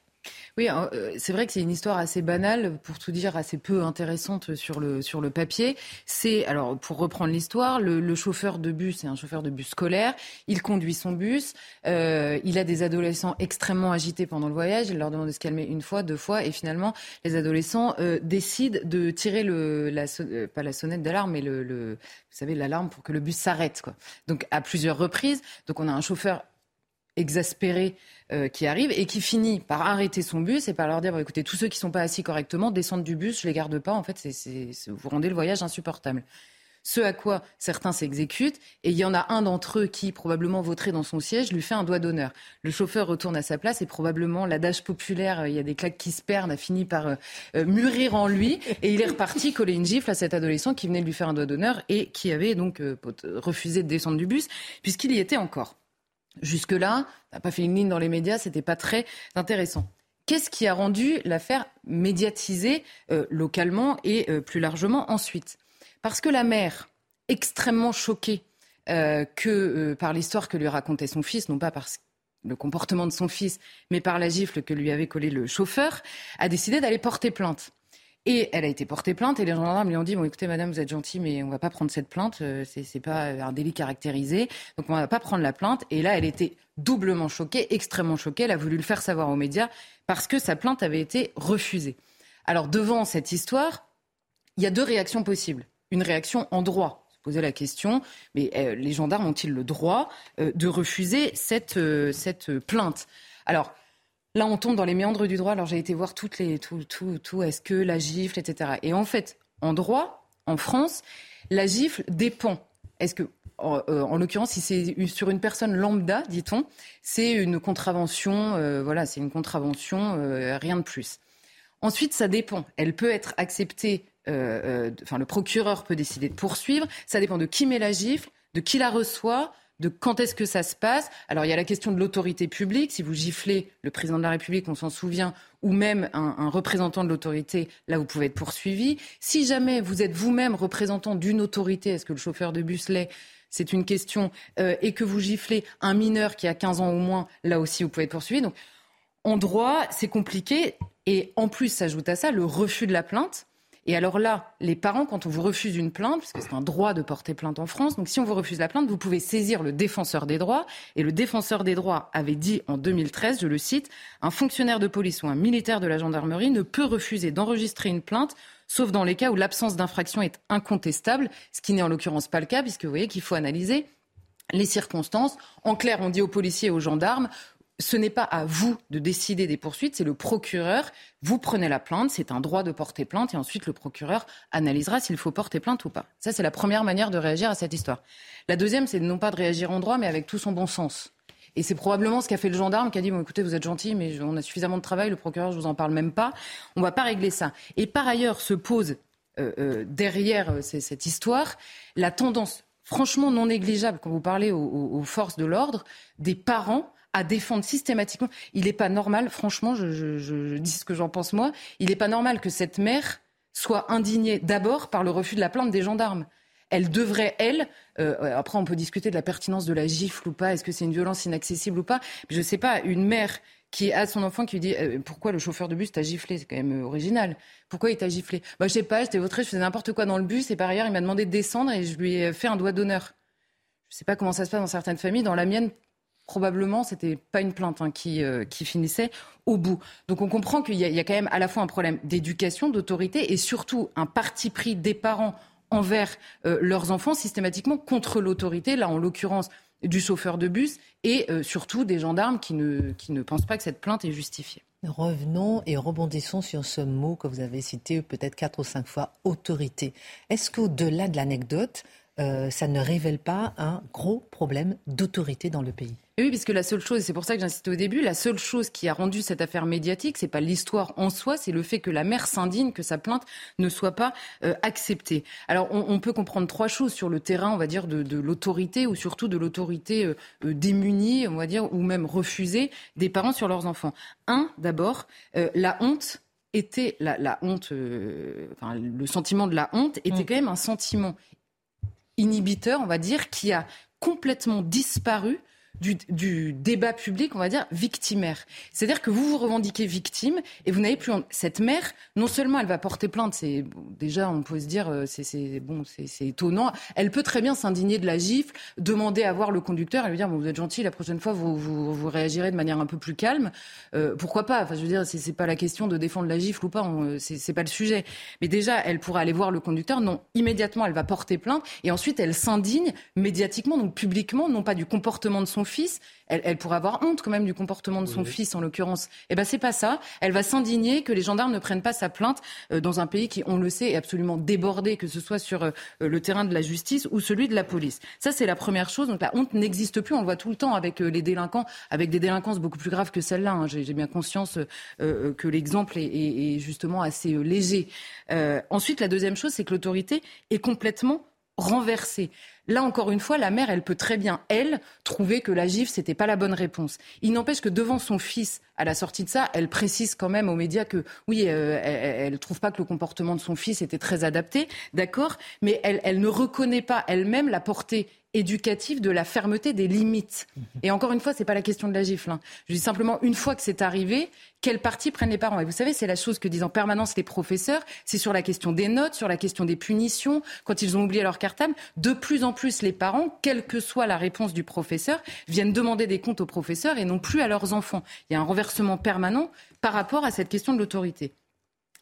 Oui, euh, c'est vrai que c'est une histoire assez banale, pour tout dire, assez peu intéressante sur le, sur le papier. C'est, alors, pour reprendre l'histoire, le, chauffeur de bus, c'est un chauffeur de bus scolaire, il conduit son bus, euh, il a des adolescents extrêmement agités pendant le voyage, il leur demande de se calmer une fois, deux fois, et finalement, les adolescents euh, décident de tirer le, la, pas la sonnette d'alarme, mais le, le, vous savez, l'alarme pour que le bus s'arrête, quoi. Donc, à plusieurs reprises. Donc, on a un chauffeur exaspéré euh, qui arrive et qui finit par arrêter son bus et par leur dire écoutez, tous ceux qui ne sont pas assis correctement descendent du bus, je les garde pas. En fait, vous rendez le voyage insupportable. Ce à quoi certains s'exécutent, et il y en a un d'entre eux qui, probablement voterait dans son siège, lui fait un doigt d'honneur. Le chauffeur retourne à sa place et probablement l'adage populaire, euh, il y a des claques qui se perdent, a fini par euh, mûrir en lui, et il est reparti coller une gifle à cet adolescent qui venait de lui faire un doigt d'honneur et qui avait donc refusé de descendre du bus, puisqu'il y était encore. Jusque-là, n'a pas fait une ligne dans les médias, c'était pas très intéressant. Qu'est-ce qui a rendu l'affaire médiatisée euh, localement et euh, plus largement ensuite? Parce que la mère, extrêmement choquée euh, par l'histoire que lui racontait son fils, non pas par le comportement de son fils, mais par la gifle que lui avait collé le chauffeur, a décidé d'aller porter plainte. Et elle a été portée plainte et les gendarmes lui ont dit bon écoutez madame vous êtes gentille mais on va pas prendre cette plainte euh, c'est c'est pas un délit caractérisé. Donc on va pas prendre la plainte. Et là elle était doublement choquée extrêmement choquée. Elle a voulu le faire savoir aux médias parce que sa plainte avait été refusée. Alors devant cette histoire il y a deux réactions possibles. Une réaction en droit se poser la question mais euh, les gendarmes ont-ils le droit euh, de refuser cette euh, cette plainte? Alors Là, on tombe dans les méandres du droit. Alors, j'ai été voir toutes les, tout, tout, tout, est-ce que la gifle, etc. Et en fait, en droit, en France, la gifle dépend. Est-ce que, en, euh, l'occurrence, si c'est sur une personne lambda, dit-on, c'est une contravention, euh, voilà, c'est une contravention, euh, rien de plus. Ensuite, ça dépend. Elle peut être acceptée, enfin, le procureur peut décider de poursuivre. Ça dépend de qui met la gifle, de qui la reçoit, de quand est-ce que ça se passe. Alors il y a la question de l'autorité publique. Si vous giflez le président de la République, on s'en souvient, ou même un, représentant de l'autorité, là vous pouvez être poursuivi. Si jamais vous êtes vous-même représentant d'une autorité, est-ce que le chauffeur de bus l'est? C'est une question, euh, et que vous giflez un mineur qui a 15 ans au moins, là aussi vous pouvez être poursuivi. Donc en droit, c'est compliqué. Et en plus, s'ajoute à ça le refus de la plainte. Et alors là, les parents, quand on vous refuse une plainte, parce que c'est un droit de porter plainte en France, donc si on vous refuse la plainte, vous pouvez saisir le défenseur des droits. Et le défenseur des droits avait dit en 2013, je le cite, un fonctionnaire de police ou un militaire de la gendarmerie ne peut refuser d'enregistrer une plainte sauf dans les cas où l'absence d'infraction est incontestable, ce qui n'est en l'occurrence pas le cas, puisque vous voyez qu'il faut analyser les circonstances. En clair, on dit aux policiers et aux gendarmes, ce n'est pas à vous de décider des poursuites, c'est le procureur. Vous prenez la plainte, c'est un droit de porter plainte, et ensuite le procureur analysera s'il faut porter plainte ou pas. Ça, c'est la première manière de réagir à cette histoire. La deuxième, c'est non pas de réagir en droit, mais avec tout son bon sens. Et c'est probablement ce qu'a fait le gendarme qui a dit bon, écoutez, vous êtes gentil, mais on a suffisamment de travail, le procureur, je vous en parle même pas. On va pas régler ça. Et par ailleurs, se pose euh, euh, derrière euh, cette histoire la tendance franchement non négligeable, quand vous parlez aux forces de l'ordre, des parents à défendre systématiquement. Il n'est pas normal, franchement, je, dis ce que j'en pense moi, il n'est pas normal que cette mère soit indignée d'abord par le refus de la plainte des gendarmes. Elle devrait, elle, euh, après on peut discuter de la pertinence de la gifle ou pas, est-ce que c'est une violence inaccessible ou pas, je ne sais pas, une mère qui a son enfant qui lui dit euh, pourquoi le chauffeur de bus t'a giflé? C'est quand même euh, original. Pourquoi il t'a giflé? Bah je sais pas j'étais vautré je faisais n'importe quoi dans le bus et par ailleurs il m'a demandé de descendre et je lui ai fait un doigt d'honneur. Je sais pas comment ça se passe dans certaines familles. Dans la mienne probablement, c'était pas une plainte hein, qui, euh, qui finissait au bout. Donc on comprend qu'il y, a quand même à la fois un problème d'éducation, d'autorité et surtout un parti pris des parents envers euh, leurs enfants systématiquement contre l'autorité, là en l'occurrence du chauffeur de bus et euh, surtout des gendarmes qui ne, qui ne pensent pas que cette plainte est justifiée. Revenons et rebondissons sur ce mot que vous avez cité peut-être quatre ou cinq fois, autorité. Est-ce qu'au-delà de l'anecdote, euh, ça ne révèle pas un gros problème d'autorité dans le pays. oui, puisque la seule chose, c'est pour ça que j'insistais au début, la seule chose qui a rendu cette affaire médiatique, c'est pas l'histoire en soi, c'est le fait que la mère s'indigne que sa plainte ne soit pas euh, acceptée. Alors, on, peut comprendre trois choses sur le terrain, on va dire, de, l'autorité ou surtout de l'autorité euh, démunie, on va dire, ou même refusée des parents sur leurs enfants. Un, d'abord, la honte était la, honte, enfin, le sentiment de la honte était mm. quand même un sentiment inhibiteur, on va dire, qui a complètement disparu du, débat public, on va dire, victimaire. C'est-à-dire que vous vous revendiquez victime et vous n'avez plus... Cette mère, non seulement elle va porter plainte, c'est déjà, on peut se dire, euh, c'est bon, c'est étonnant. Elle peut très bien s'indigner de la gifle, demander à voir le conducteur et lui dire, bon, vous êtes gentil, la prochaine fois, vous, vous, réagirez de manière un peu plus calme. Euh, pourquoi pas? Enfin, je veux dire, c'est pas la question de défendre la gifle ou pas, c'est pas le sujet. Mais déjà, elle pourra aller voir le conducteur. Non, immédiatement, elle va porter plainte et ensuite, elle s'indigne médiatiquement, donc publiquement, non pas du comportement de son fils, elle, pourrait avoir honte quand même du comportement de son fils en l'occurrence. Eh ben c'est pas ça. Elle va s'indigner que les gendarmes ne prennent pas sa plainte euh, dans un pays qui, on le sait, est absolument débordé, que ce soit sur euh, le terrain de la justice ou celui de la police. Ça c'est la première chose. Donc la honte n'existe plus. On le voit tout le temps avec euh, les délinquants, avec des délinquances beaucoup plus graves que celle-là. Hein. J'ai bien conscience que l'exemple est, est, justement assez léger. ensuite, la deuxième chose, c'est que l'autorité est complètement renversée Là, encore une fois, la mère, elle peut très bien, elle, trouver que la gifle, c'était pas la bonne réponse. Il n'empêche que devant son fils, à la sortie de ça, elle précise quand même aux médias que oui, euh, elle, ne trouve pas que le comportement de son fils était très adapté, d'accord, mais elle, elle ne reconnaît pas elle-même la portée éducative de la fermeté des limites. Mhm. Et encore une fois, c'est pas la question de la gifle. Hein. Je dis simplement, une fois que c'est arrivé, quelle partie prennent les parents? Et vous savez, c'est la chose que disent en permanence les professeurs, c'est sur la question des notes, sur la question des punitions, quand ils ont oublié leur cartable. De plus en plus, les parents, quelle que soit la réponse du professeur, viennent demander des comptes aux professeurs et non plus à leurs enfants. Il y a un renversement permanent par rapport à cette question de l'autorité.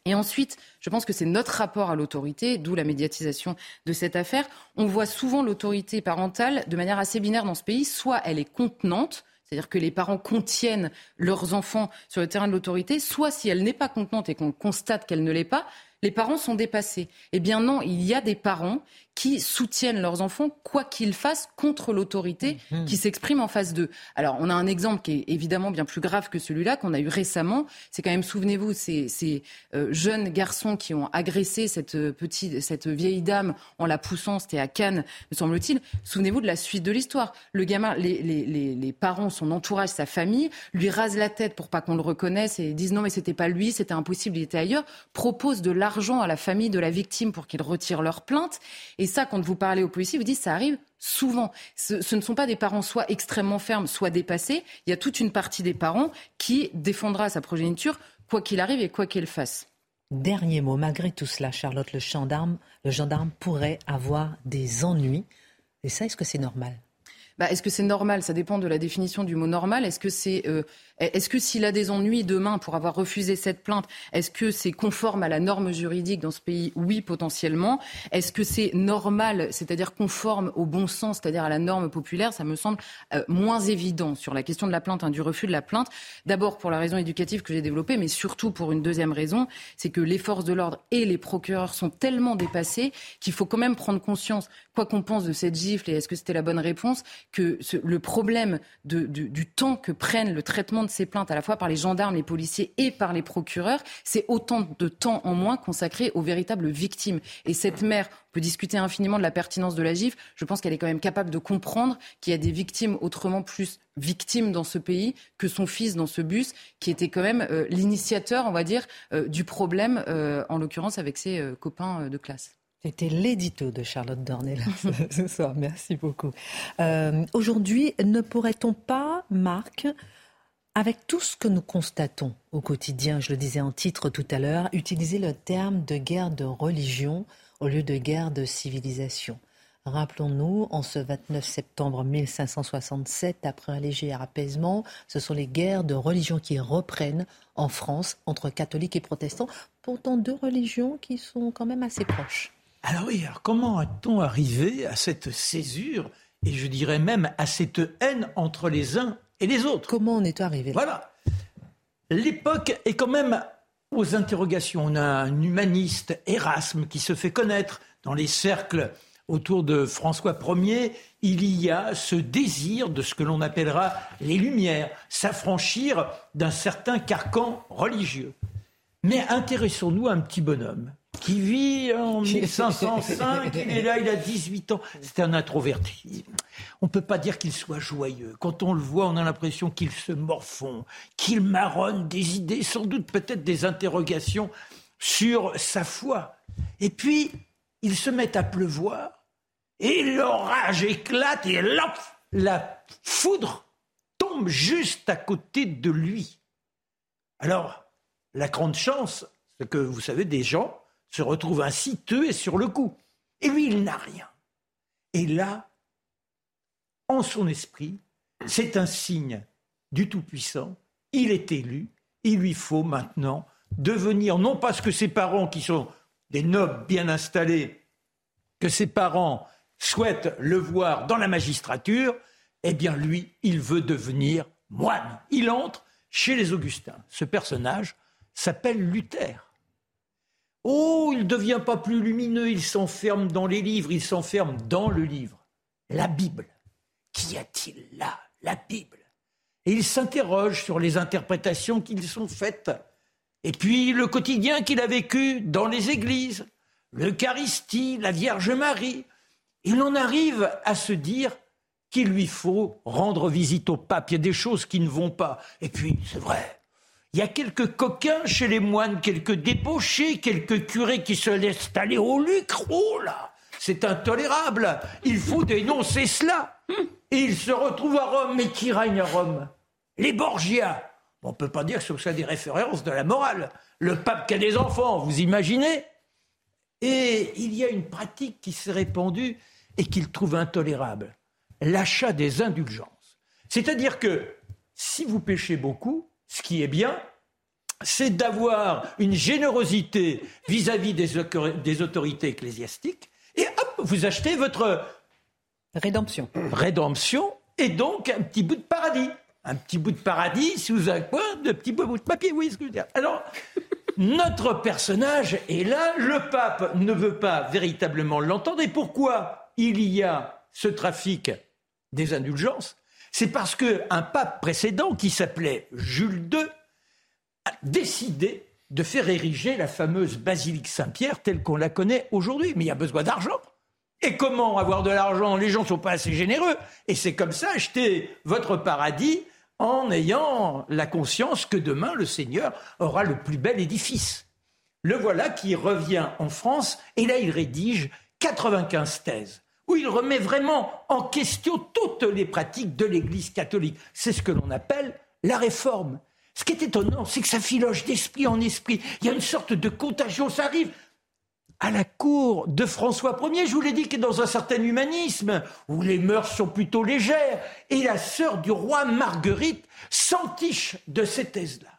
Et ensuite, je pense que c'est notre rapport à l'autorité, d'où la médiatisation de cette affaire. On voit souvent l'autorité parentale de manière assez binaire dans ce pays. Soit elle est contenante, c'est-à-dire que les parents contiennent leurs enfants sur le terrain de l'autorité, soit si elle n'est pas contenante et qu'on constate qu'elle ne l'est pas, les parents sont dépassés. Eh bien non, il y a des parents qui soutiennent leurs enfants, quoi qu'ils fassent, contre l'autorité mhm. qui s'exprime en face d'eux. Alors, on a un exemple qui est évidemment bien plus grave que celui-là qu'on a eu récemment. C'est quand même, souvenez-vous, ces, ces euh, jeunes garçons qui ont agressé cette euh, petite, cette vieille dame en la poussant, c'était à Cannes, me semble-t-il. Souvenez-vous de la suite de l'histoire. Le gamin, les, les, les, les, parents, son entourage, sa famille, lui rasent la tête pour pas qu'on le reconnaisse et disent non, mais c'était pas lui, c'était impossible, il était ailleurs. Proposent de l'argent à la famille de la victime pour qu'ils retirent leur plainte. Et ça, quand vous parlez aux policiers, vous dites ça arrive souvent. Ce, ne sont pas des parents soit extrêmement fermes, soit dépassés. Il y a toute une partie des parents qui défendra sa progéniture, quoi qu'il arrive et quoi qu'elle fasse. Dernier mot, malgré tout cela, Charlotte, le gendarme, le gendarme pourrait avoir des ennuis. Et ça, est-ce que c'est normal? Bah, Est-ce que c'est normal? Ça dépend de la définition du mot normal. Est-ce que c'est euh, est-ce que s'il a des ennuis demain pour avoir refusé cette plainte, est-ce que c'est conforme à la norme juridique dans ce pays? Oui, potentiellement. Est-ce que c'est normal, c'est-à-dire conforme au bon sens, c'est-à-dire à la norme populaire? Ça me semble euh, moins évident sur la question de la plainte, hein, du refus de la plainte. D'abord pour la raison éducative que j'ai développée, mais surtout pour une deuxième raison, c'est que les forces de l'ordre et les procureurs sont tellement dépassés qu'il faut quand même prendre conscience, quoi qu'on pense de cette gifle et est-ce que c'était la bonne réponse, que le problème du, temps que prennent le traitement de ces plaintes à la fois par les gendarmes, les policiers et par les procureurs, c'est autant de temps en moins consacré aux véritables victimes. Et cette mère, on peut discuter infiniment de la pertinence de la gifle, je pense qu'elle est quand même capable de comprendre qu'il y a des victimes autrement plus victimes dans ce pays que son fils dans ce bus, qui était quand même euh, l'initiateur, on va dire, euh, du problème, euh, en l'occurrence avec ses copains de classe. C'était l'édito de Charlotte Dornel ce soir. Merci beaucoup. Aujourd'hui, ne pourrait-on pas, Marc, avec tout ce que nous constatons au quotidien, je le disais en titre tout à l'heure, utiliser le terme de guerre de religion au lieu de guerre de civilisation? Rappelons-nous, en ce 29 septembre 1567, après un léger apaisement, ce sont les guerres de religion qui reprennent en France entre catholiques et protestants, pourtant deux religions qui sont quand même assez proches. Alors oui, alors comment a-t-on arrivé à cette césure et je dirais même à cette haine entre les uns et les autres? Comment on est arrivé là? Voilà. L'époque est quand même aux interrogations. On a un humaniste, Erasme, qui se fait connaître dans les cercles autour de François Ier. Il y a ce désir de ce que l'on appellera les Lumières, s'affranchir d'un certain carcan religieux. Mais intéressons-nous à un petit bonhomme qui vit en 1505, il est là, il a 18 ans. C'est un introverti. On ne peut pas dire qu'il soit joyeux. Quand on le voit, on a l'impression qu'il se morfond, qu'il marronne des idées, sans doute peut-être des interrogations sur sa foi. Et puis, il se met à pleuvoir, et l'orage éclate, et la foudre tombe juste à côté de lui. Alors, la grande chance, c'est que vous savez, des gens se retrouve ainsi tué sur le coup. Et lui, il n'a rien. Et là, en son esprit, c'est un signe du Tout-Puissant. Il est élu. Il lui faut maintenant devenir, non parce que ses parents, qui sont des nobles bien installés, que ses parents souhaitent le voir dans la magistrature, eh bien lui, il veut devenir moine. Il entre chez les Augustins. Ce personnage s'appelle Luther. Oh, il ne devient pas plus lumineux, il s'enferme dans les livres, il s'enferme dans le livre, la Bible. Qu'y a-t-il là La Bible? Et il s'interroge sur les interprétations qui sont faites. Et puis le quotidien qu'il a vécu dans les églises, l'Eucharistie, la Vierge Marie. il en arrive à se dire qu'il lui faut rendre visite au pape. Il y a des choses qui ne vont pas. Et puis, c'est vrai, il y a quelques coquins chez les moines, quelques débauchés, quelques curés qui se laissent aller au lucre. Oh là C'est intolérable. Il faut dénoncer cela. Et il se retrouve à Rome. Mais qui règne à Rome? Les Borgia. On ne peut pas dire que ce soit des références de la morale. Le pape qui a des enfants, vous imaginez? Et il y a une pratique qui s'est répandue et qu'il trouve intolérable l'achat des indulgences. C'est-à-dire que si vous péchez beaucoup, ce qui est bien, c'est d'avoir une générosité vis-à-vis des, autorités ecclésiastiques, et hop, vous achetez votre rédemption. Rédemption, et donc un petit bout de paradis. Un petit bout de paradis sous un coin de petit bout de papier, oui, ce que je veux dire. Alors, notre personnage est là, le pape ne veut pas véritablement l'entendre, et pourquoi il y a ce trafic des indulgences, c'est parce qu'un pape précédent, qui s'appelait Jules II, a décidé de faire ériger la fameuse basilique Saint-Pierre telle qu'on la connaît aujourd'hui. Mais il y a besoin d'argent. Et comment avoir de l'argent? Les gens ne sont pas assez généreux. Et c'est comme ça, acheter votre paradis en ayant la conscience que demain le Seigneur aura le plus bel édifice. Le voilà qui revient en France et là il rédige 95 thèses où il remet vraiment en question toutes les pratiques de l'Église catholique. C'est ce que l'on appelle la réforme. Ce qui est étonnant, c'est que ça filoche d'esprit en esprit. Il y a une sorte de contagion, ça arrive à la cour de François Ier, je vous l'ai dit, qui est dans un certain humanisme, où les mœurs sont plutôt légères, et la sœur du roi Marguerite s'entiche de ces thèses-là.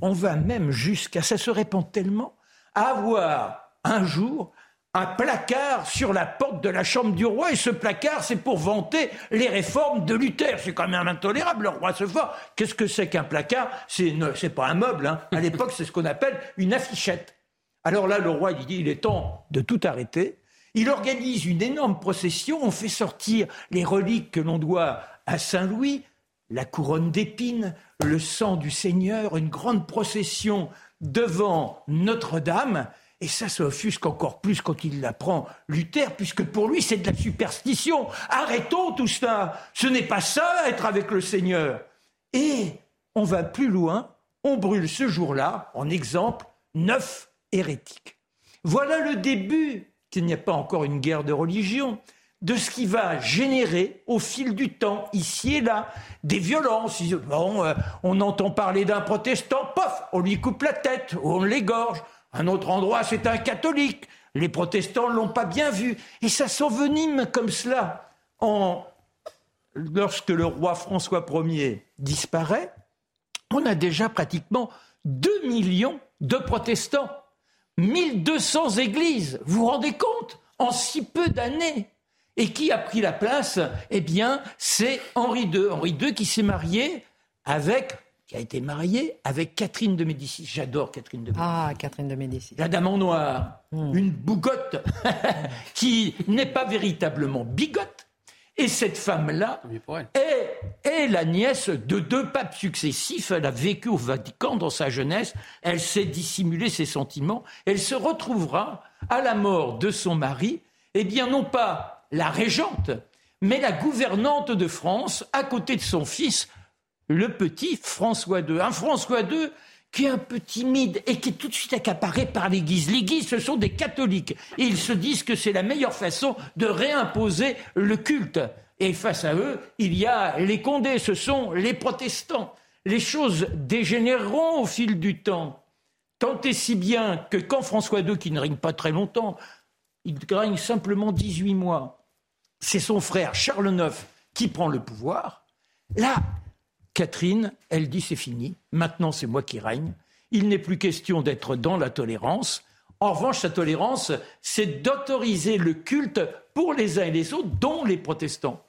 On va même jusqu'à, ça se répand tellement, avoir un jour un placard sur la porte de la chambre du roi, et ce placard, c'est pour vanter les réformes de Luther. C'est quand même intolérable, le roi se fort. Qu'est-ce que c'est qu'un placard? C'est pas un meuble, hein. à l'époque, c'est ce qu'on appelle une affichette. Alors là, le roi, il dit, il est temps de tout arrêter. Il organise une énorme procession, on fait sortir les reliques que l'on doit à Saint-Louis, la couronne d'épines, le sang du Seigneur, une grande procession devant Notre-Dame, et ça, ça offusque encore plus quand il l'apprend, Luther, puisque pour lui, c'est de la superstition. Arrêtons tout ça. Ce n'est pas ça, être avec le Seigneur. Et on va plus loin. On brûle ce jour-là, en exemple, neuf hérétiques. Voilà le début, qu'il n'y a pas encore une guerre de religion, de ce qui va générer au fil du temps, ici et là, des violences. Euh, on entend parler d'un protestant, pof, on lui coupe la tête, on l'égorge. Un autre endroit, c'est un catholique. Les protestants ne l'ont pas bien vu. Et ça s'envenime comme cela. Lorsque le roi François Ier disparaît, on a déjà pratiquement 2 millions de protestants. 1200 églises. Vous vous rendez compte? En si peu d'années. Et qui a pris la place? Eh bien, c'est Henri II. Henri II qui s'est marié avec qui a été mariée avec Catherine de Médicis. J'adore Catherine de Médicis. Ah, Catherine de Médicis. La dame en noir, hmm. une bougotte qui n'est pas véritablement bigote. Et cette femme-là est, est, la nièce de deux papes successifs. Elle a vécu au Vatican dans sa jeunesse. Elle sait dissimuler ses sentiments. Elle se retrouvera à la mort de son mari, eh bien non pas la régente, mais la gouvernante de France à côté de son fils le petit François II. Un François II qui est un peu timide et qui est tout de suite accaparé par l'Église. L'Église, ce sont des catholiques. Et ils se disent que c'est la meilleure façon de réimposer le culte. Et face à eux, il y a les Condés, ce sont les protestants. Les choses dégénéreront au fil du temps. Tant et si bien que quand François II, qui ne règne pas très longtemps, il règne simplement 18 mois, c'est son frère Charles IX qui prend le pouvoir. Là, Catherine, elle dit c'est fini, maintenant c'est moi qui règne. Il n'est plus question d'être dans la tolérance. En revanche, sa tolérance, c'est d'autoriser le culte pour les uns et les autres, dont les protestants.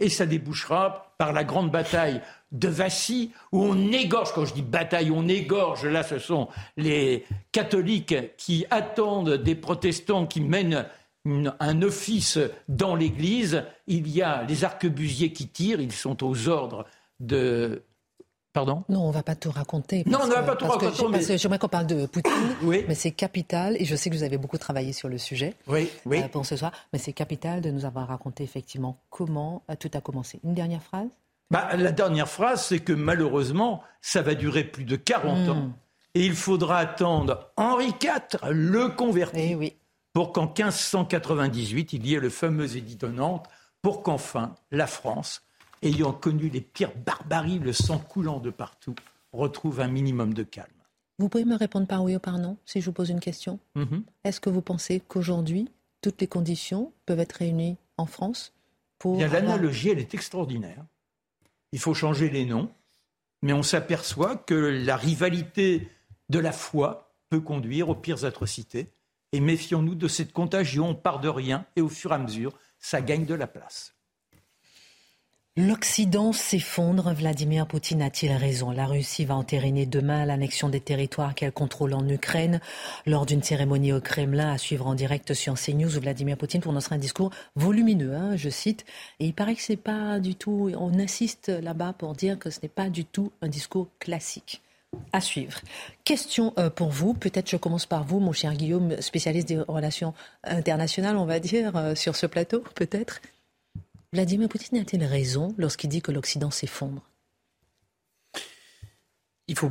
Et ça débouchera par la grande bataille de Vassy, où on égorge, quand je dis bataille, on égorge, là ce sont les catholiques qui attendent des protestants qui mènent un office dans l'Église. Il y a les arquebusiers qui tirent, ils sont aux ordres de Pardon? Non, on va pas tout raconter. Non, on ne va pas tout raconter. Mais... J'aimerais qu'on parle de Poutine, oui. mais c'est capital, et je sais que vous avez beaucoup travaillé sur le sujet oui, oui. Euh, pour ce soir, mais c'est capital de nous avoir raconté effectivement comment euh, tout a commencé. Une dernière phrase? Bah, La dernière phrase, c'est que malheureusement, ça va durer plus de 40 ans, hmm. et il faudra attendre Henri IV, le converti, eh pour qu'en 1598, il y ait le fameux édit de Nantes, pour qu'enfin la France ayant connu les pires barbaries, le sang coulant de partout, retrouve un minimum de calme. Vous pouvez me répondre par oui ou par non si je vous pose une question mm-hmm. Est-ce que vous pensez qu'aujourd'hui, toutes les conditions peuvent être réunies en France pour... L'analogie, elle est extraordinaire. Il faut changer les noms, mais on s'aperçoit que la rivalité de la foi peut conduire aux pires atrocités. Et méfions-nous de cette contagion, on part de rien et au fur et à mesure, ça gagne de la place. L'Occident s'effondre. Vladimir Poutine a-t-il raison? La Russie va entériner demain l'annexion des territoires qu'elle contrôle en Ukraine. Lors d'une cérémonie au Kremlin à suivre en direct sur CNews, où Vladimir Poutine prononcera un discours volumineux, hein, je cite. Et il paraît que c'est pas du tout. On insiste là-bas pour dire que ce n'est pas du tout un discours classique. À suivre. Question euh, pour vous. Peut-être je commence par vous, mon cher Guillaume, spécialiste des relations internationales, on va dire, euh, sur ce plateau, peut-être. Vladimir Poutine a-t-il raison lorsqu'il dit que l'Occident s'effondre? Il faut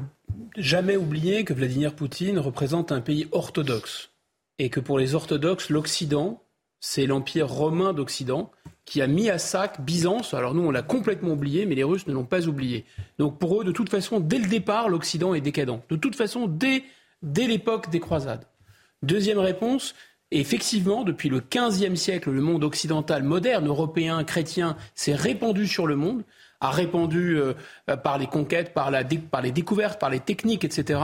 jamais oublier que Vladimir Poutine représente un pays orthodoxe et que pour les orthodoxes, l'Occident, c'est l'empire romain d'Occident qui a mis à sac Byzance. Alors nous, on l'a complètement oublié, mais les Russes ne l'ont pas oublié. Donc pour eux, de toute façon, dès le départ, l'Occident est décadent. De toute façon, dès, dès l'époque des croisades. Deuxième réponse, effectivement, depuis le XVe siècle, le monde occidental moderne, européen, chrétien, s'est répandu sur le monde, a répandu euh, par les conquêtes, par, la, par les découvertes, par les techniques, etc.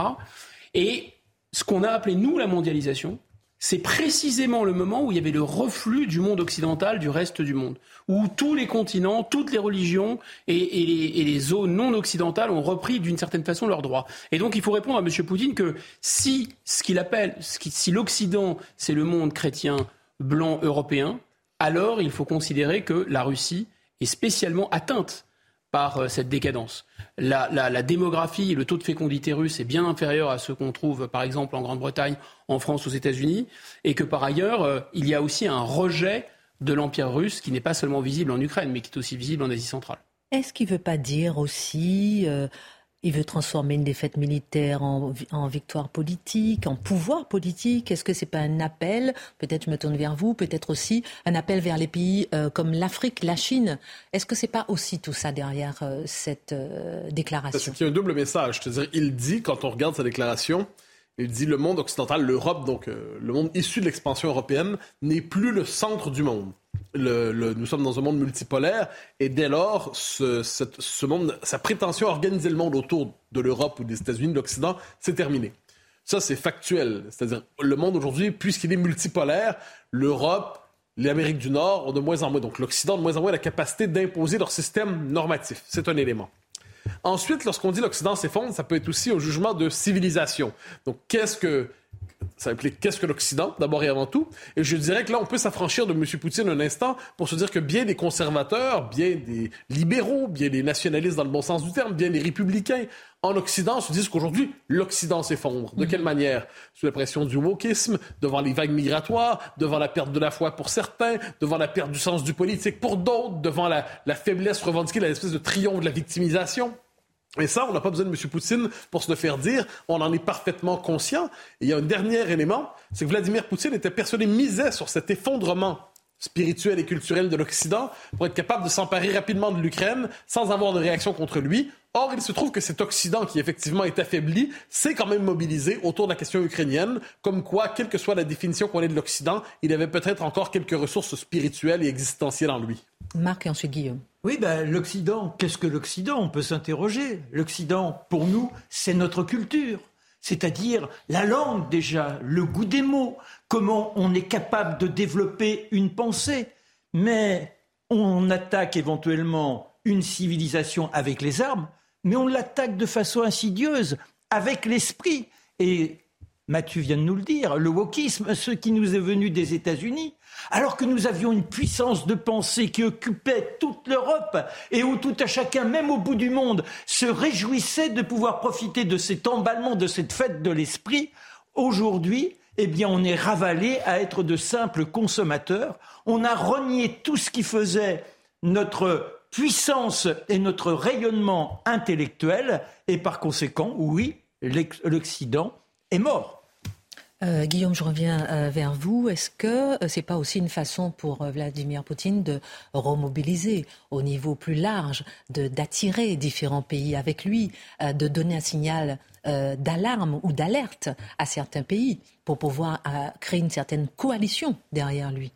Et ce qu'on a appelé, nous, la mondialisation, c'est précisément le moment où il y avait le reflux du monde occidental du reste du monde, où tous les continents, toutes les religions et, les, zones non occidentales ont repris d'une certaine façon leurs droits. Et donc il faut répondre à M. Poutine que si ce qu'il appelle, si l'Occident, c'est le monde chrétien blanc européen, alors il faut considérer que la Russie est spécialement atteinte par euh, cette décadence la, démographie le taux de fécondité russe est bien inférieur à ce qu'on trouve par exemple en Grande-Bretagne, en France, aux États-Unis, et que par ailleurs, euh, il y a aussi un rejet de l'Empire russe qui n'est pas seulement visible en Ukraine, mais qui est aussi visible en Asie centrale. Est-ce qu'il ne veut pas dire aussi euh, il veut transformer une défaite militaire en, victoire politique, en pouvoir politique. Est-ce que ce n'est pas un appel? Peut-être je me tourne vers vous, peut-être aussi un appel vers les pays euh, comme l'Afrique, la Chine. Est-ce que ce n'est pas aussi tout ça derrière euh, cette euh, déclaration? C'est un double message. il dit, quand on regarde sa déclaration, il dit le monde occidental, l'Europe, donc le monde issu de l'expansion européenne, n'est plus le centre du monde nous sommes dans un monde multipolaire et dès lors, ce, monde, sa prétention à organiser le monde autour de l'Europe ou des États-Unis, de l'Occident, c'est terminé. Ça, c'est factuel. C'est-à-dire, le monde aujourd'hui, puisqu'il est multipolaire, l'Europe, l'Amérique du Nord ont de moins en moins, donc l'Occident de moins en moins la capacité d'imposer leur système normatif. C'est un élément. Ensuite, lorsqu'on dit l'Occident s'effondre, ça peut être aussi un jugement de civilisation. Donc, qu'est-ce que ça implique qu'est-ce que l'Occident, d'abord et avant tout. Et je dirais que là, on peut s'affranchir de M. Poutine un instant pour se dire que bien des conservateurs, bien des libéraux, bien des nationalistes dans le bon sens du terme, bien des républicains en Occident se disent qu'aujourd'hui, l'Occident s'effondre. De quelle manière? Sous la pression du wokisme, devant les vagues migratoires, devant la perte de la foi pour certains, devant la perte du sens du politique pour d'autres, devant la, la faiblesse revendiquée, l'espèce de triomphe de la victimisation? Et ça, on n'a pas besoin de M. Poutine pour se le faire dire. On en est parfaitement conscient. Et il y a un dernier élément, c'est que Vladimir Poutine était persuadé, misait sur cet effondrement spirituel et culturel de l'Occident pour être capable de s'emparer rapidement de l'Ukraine sans avoir de réaction contre lui. Or, il se trouve que cet Occident qui effectivement est affaibli s'est quand même mobilisé autour de la question ukrainienne, comme quoi, quelle que soit la définition qu'on ait de l'Occident, il avait peut-être encore quelques ressources spirituelles et existentielles en lui. Marc et ensuite Guillaume. Oui, ben, l'Occident, qu'est-ce que l'Occident? On peut s'interroger. L'Occident, pour nous, c'est notre culture, c'est-à-dire la langue déjà, le goût des mots, comment on est capable de développer une pensée. Mais on attaque éventuellement une civilisation avec les armes, mais on l'attaque de façon insidieuse, avec l'esprit. Et Mathieu vient de nous le dire, le wokisme, ce qui nous est venu des États-Unis, alors que nous avions une puissance de pensée qui occupait toute l'Europe et où tout à chacun, même au bout du monde, se réjouissait de pouvoir profiter de cet emballement, de cette fête de l'esprit, aujourd'hui, eh bien, on est ravalé à être de simples consommateurs. On a renié tout ce qui faisait notre puissance et notre rayonnement intellectuel, et par conséquent, oui, l'Occident est mort. Euh, Guillaume, je reviens euh, vers vous. Est-ce que euh, c'est pas aussi une façon pour Vladimir Poutine de remobiliser au niveau plus large, d'attirer différents pays avec lui, de donner un signal d'alarme ou d'alerte à certains pays pour pouvoir créer une certaine coalition derrière lui?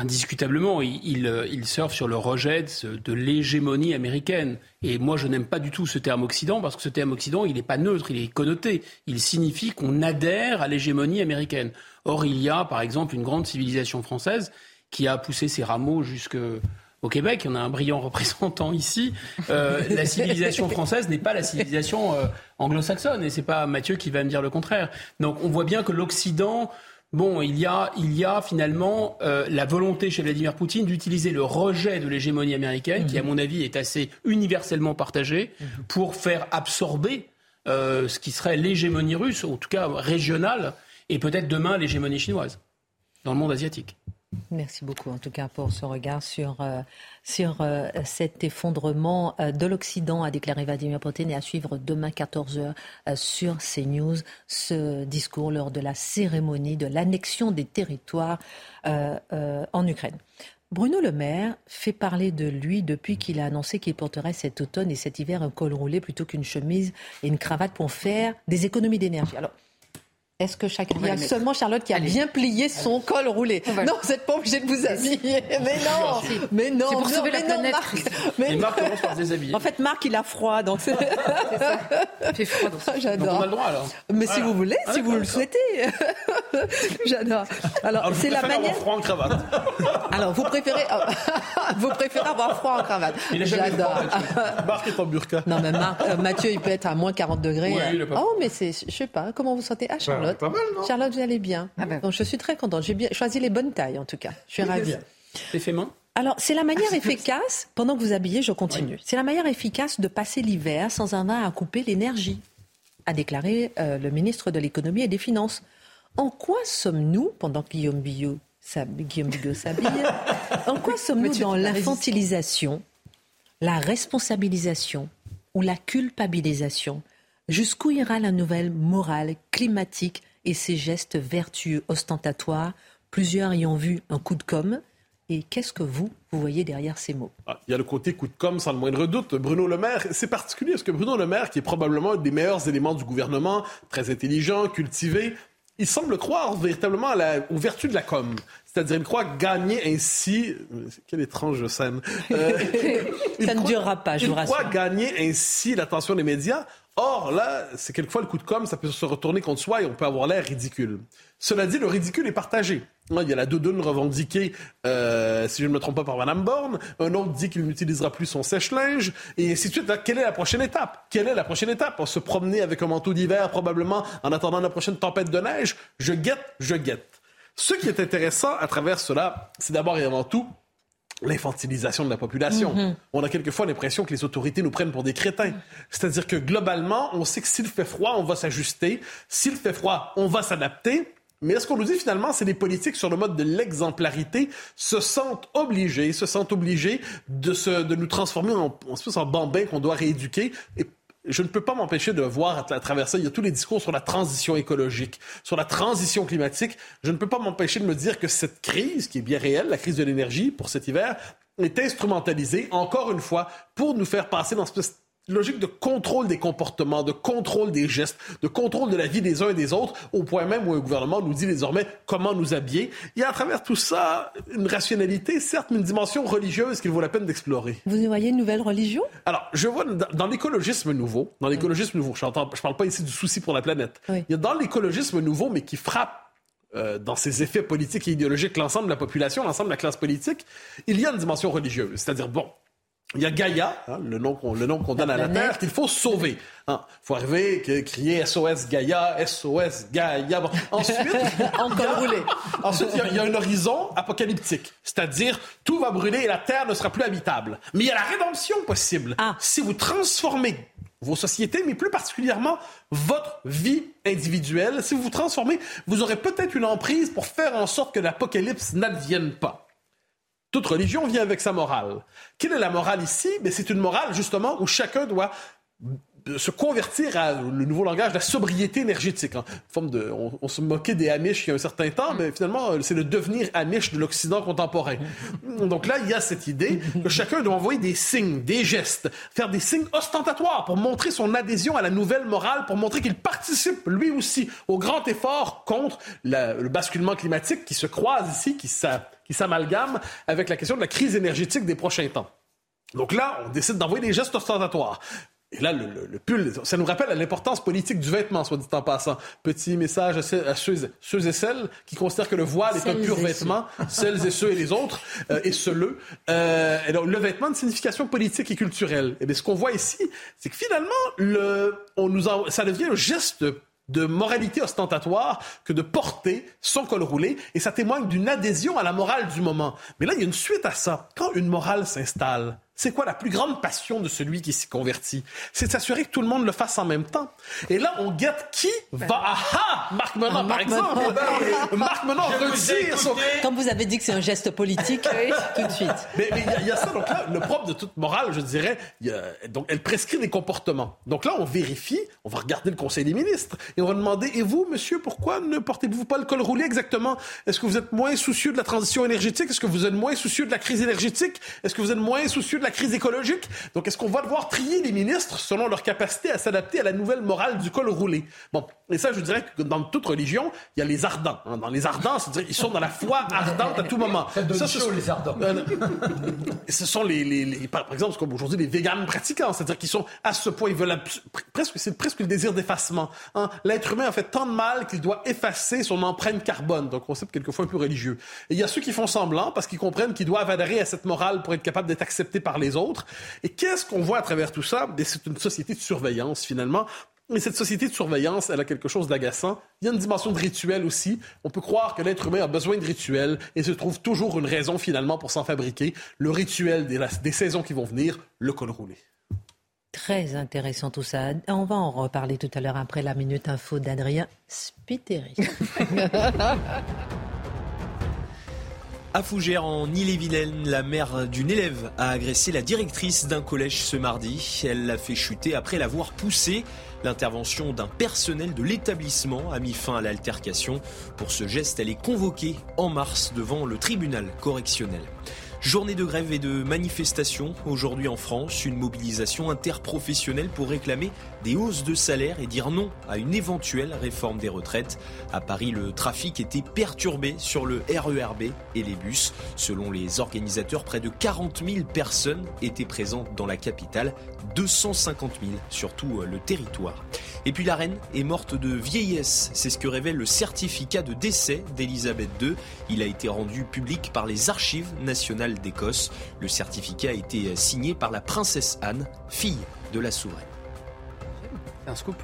Indiscutablement, il, il, surfe sur le rejet de, l'hégémonie américaine. Et moi, je n'aime pas du tout ce terme Occident, parce que ce terme Occident, il n'est pas neutre, il est connoté. Il signifie qu'on adhère à l'hégémonie américaine. Or, il y a, par exemple, une grande civilisation française qui a poussé ses rameaux jusqu'au Québec, on a un brillant représentant ici. Euh, la civilisation française n'est pas la civilisation euh, anglo-saxonne, et c'est pas Mathieu qui va me dire le contraire. Donc on voit bien que l'Occident Bon, il y a, il y a finalement euh, la volonté chez Vladimir Poutine d'utiliser le rejet de l'hégémonie américaine, qui à mon avis est assez universellement partagé, mhm. pour faire absorber euh, ce qui serait l'hégémonie russe, en tout cas régionale, et peut-être demain l'hégémonie chinoise dans le monde asiatique. Merci beaucoup en tout cas pour ce regard sur, euh, euh, cet effondrement euh, de l'Occident, a déclaré Vladimir Poutine, et à suivre demain 14h sur CNews ce discours lors de la cérémonie de l'annexion des territoires en Ukraine. Bruno Le Maire fait parler de lui depuis qu'il a annoncé qu'il porterait cet automne et cet hiver un col roulé plutôt qu'une chemise et une cravate pour faire des économies d'énergie. Alors, est-ce que chacun Il y a seulement Charlotte qui a bien plié son col roulé. Non, vous n'êtes pas obligé de vous habiller. Mais non, mais non, pour sauver la planète. Mais Marc commence par se déshabiller. En fait, Marc, il a froid, donc c'est ça. Il fait froid. J'adore. Donc on a le droit alors. Mais si vous voulez, ah, si vous le souhaitez. J'adore. Alors, alors c'est la manière. Avoir froid en cravate. alors, vous préférez, vous préférez avoir froid en cravate. J'adore. Marc est en burqa. Non, mais Marc, euh, Mathieu, il peut être à moins 40 degrés. Oui, oh, mais c'est, je sais pas, comment vous sentez? Ah, Charlotte. Pas mal, non Charlotte, vous allez bien. Ah ben. Donc, je suis très contente. J'ai bien choisi les bonnes tailles, en tout cas. Je suis ravie. C'est fait main alors, c'est la manière efficace, pendant que vous habillez, je continue, c'est la manière efficace de passer l'hiver sans avoir à couper l'énergie, a déclaré euh, le ministre de l'économie et des finances. En quoi sommes-nous, pendant que Guillaume Bigot s'habille, en quoi sommes-nous dans l'infantilisation, la responsabilisation ou la culpabilisation Jusqu'où ira la nouvelle morale climatique et ses gestes vertueux ostentatoires? Plusieurs y ont vu un coup de com'. Et qu'est-ce que vous, vous voyez derrière ces mots? Ah, Il y a le côté coup de com' sans le moindre doute. Bruno Le Maire, c'est particulier parce que Bruno Le Maire, qui est probablement un des meilleurs éléments du gouvernement, très intelligent, cultivé, il semble croire véritablement à la, aux vertus de la com. C'est-à-dire, il croit gagner ainsi. Quelle étrange scène. Euh, Ça ne durera pas, je vous rassure. Il croit gagner ainsi l'attention des médias Or, là, c'est quelquefois le coup de com', ça peut se retourner contre soi et on peut avoir l'air ridicule. Cela dit, le ridicule est partagé. Il y a la doudoune revendiquée, euh, si je ne me trompe pas, par Mme Borne. Un autre dit qu'il n'utilisera plus son sèche-linge. Et ainsi de suite. quelle est la prochaine étape? Quelle est la prochaine étape? On se promener avec un manteau d'hiver, probablement, en attendant la prochaine tempête de neige? Je guette, je guette. Ce qui est intéressant à travers cela, c'est d'abord et avant tout l'infantilisation de la population. Mm-hmm. On a quelquefois l'impression que les autorités nous prennent pour des crétins. C'est-à-dire que globalement, on sait que s'il fait froid, on va s'ajuster. S'il fait froid, on va s'adapter. Mais est-ce qu'on nous dit finalement, c'est les politiques sur le mode de l'exemplarité se sentent obligés, se sentent obligés de, se, de nous transformer en, en, en bambins qu'on doit rééduquer et je ne peux pas m'empêcher de voir à, travers ça, il y a tous les discours sur la transition écologique, sur la transition climatique. Je ne peux pas m'empêcher de me dire que cette crise, qui est bien réelle, la crise de l'énergie pour cet hiver, est instrumentalisée, encore une fois, pour nous faire passer dans cette logique de contrôle des comportements, de contrôle des gestes, de contrôle de la vie des uns et des autres, au point même où un gouvernement nous dit désormais comment nous habiller. Il y a à travers tout ça une rationalité, certes, mais une dimension religieuse qu'il vaut la peine d'explorer. Vous voyez une nouvelle religion? Alors, je vois dans, l'écologisme nouveau, dans l'écologisme nouveau, je ne parle pas ici du souci pour la planète, il y a dans l'écologisme nouveau, mais qui frappe euh, dans ses effets politiques et idéologiques l'ensemble de la population, l'ensemble de la classe politique, il y a une dimension religieuse. C'est-à-dire, bon, il y a Gaïa, hein, le nom qu'on donne à la Terre, qu'il faut sauver. Il hein. faut arriver, crier SOS Gaïa, SOS Gaïa. Ensuite, encore roulé. Ensuite, il y, a, un horizon apocalyptique, c'est-à-dire tout va brûler et la Terre ne sera plus habitable. Mais il y a la rédemption possible. Ah. Si vous transformez vos sociétés, mais plus particulièrement votre vie individuelle, si vous vous transformez, vous aurez peut-être une emprise pour faire en sorte que l'apocalypse n'advienne pas. Toute religion vient avec sa morale. Quelle est la morale ici? Mais c'est une morale, justement, où chacun doit se convertir à le nouveau langage de la sobriété énergétique. Hein. Forme de, on, se moquait des Amish il y a un certain temps, mais finalement, c'est le devenir Amish de l'Occident contemporain. Donc là, il y a cette idée que chacun doit envoyer des signes, des gestes, faire des signes ostentatoires pour montrer son adhésion à la nouvelle morale, pour montrer qu'il participe lui aussi au grand effort contre le basculement climatique qui se croise ici, qui s'amalgame avec la question de la crise énergétique des prochains temps. Donc là, on décide d'envoyer des gestes ostentatoires. Et là, le, pull, ça nous rappelle l'importance politique du vêtement, soit dit en passant. Petit message à, ceux, et celles qui considèrent que le voile est un pur vêtement, celles et ceux et les autres, euh, et ceux-le. Euh, le vêtement une signification politique et culturelle. Et bien, ce qu'on voit ici, c'est que finalement, le, on nous ça devient le geste de moralité ostentatoire que de porter son col roulé, et ça témoigne d'une adhésion à la morale du moment. Mais là, il y a une suite à ça. Quand une morale s'installe, c'est quoi la plus grande passion de celui qui s'y convertit? C'est de s'assurer que tout le monde le fasse en même temps. Et là, on guette qui va... Ben. Ah ah! Marc Menon, par exemple! Marc Menon retire son... Comme vous avez dit que c'est un geste politique, tout de suite. Mais il y, a ça. Donc là, le propre de toute morale, je dirais, donc elle prescrit des comportements. Donc là, on vérifie, on va regarder le Conseil des ministres et on va demander, et vous, monsieur, pourquoi ne portez-vous pas le col roulé exactement? Est-ce que vous êtes moins soucieux de la transition énergétique? Est-ce que vous êtes moins soucieux de la crise énergétique? Est-ce que vous êtes moins soucieux de la crise écologique. Donc, est-ce qu'on va devoir trier les ministres selon leur capacité à s'adapter à la nouvelle morale du col roulé? Bon, et ça, je dirais que dans toute religion, il y a les ardents. Hein. Dans les ardents, c'est-à-dire ils sont dans la foi ardente à tout moment. Ça, ce sont les ardents. Euh, ce sont les, par exemple, comme aujourd'hui les véganes pratiquants, c'est-à-dire qu'ils sont à ce point, ils veulent presque, c'est presque le désir d'effacement. Hein. L'être humain a fait tant de mal qu'il doit effacer son empreinte carbone. Donc, concept quelquefois un peu religieux. Et il y a ceux qui font semblant parce qu'ils comprennent qu'ils doivent adhérer à cette morale pour être capables d'être acceptés par les autres. Et qu'est-ce qu'on voit à travers tout ça? Ben, c'est une société de surveillance, finalement. Et cette société de surveillance, elle a quelque chose d'agaçant. Il y a une dimension de rituel aussi. On peut croire que l'être humain a besoin de rituels et se trouve toujours une raison finalement pour s'en fabriquer. Le rituel des, saisons qui vont venir, le col roulé. Très intéressant tout ça. On va en reparler tout à l'heure après la minute info d'Adrien Spiteri. À Fougères, en Ille-et-Vilaine, la mère d'une élève a agressé la directrice d'un collège ce mardi. Elle l'a fait chuter après l'avoir poussée. L'intervention d'un personnel de l'établissement a mis fin à l'altercation. Pour ce geste, elle est convoquée en mars devant le tribunal correctionnel. Journée de grève et de manifestation aujourd'hui en France, une mobilisation interprofessionnelle pour réclamer des hausses de salaire et dire non à une éventuelle réforme des retraites. À Paris, le trafic était perturbé sur le RERB et les bus. Selon les organisateurs, près de 40 000 personnes étaient présentes dans la capitale, 250 000 sur tout euh, le territoire. Et puis la reine est morte de vieillesse, c'est ce que révèle le certificat de décès d'Elisabeth II. Il a été rendu public par les archives nationales d'Écosse. Le certificat a été signé par la princesse Anne, fille de la souveraine. Un scoop.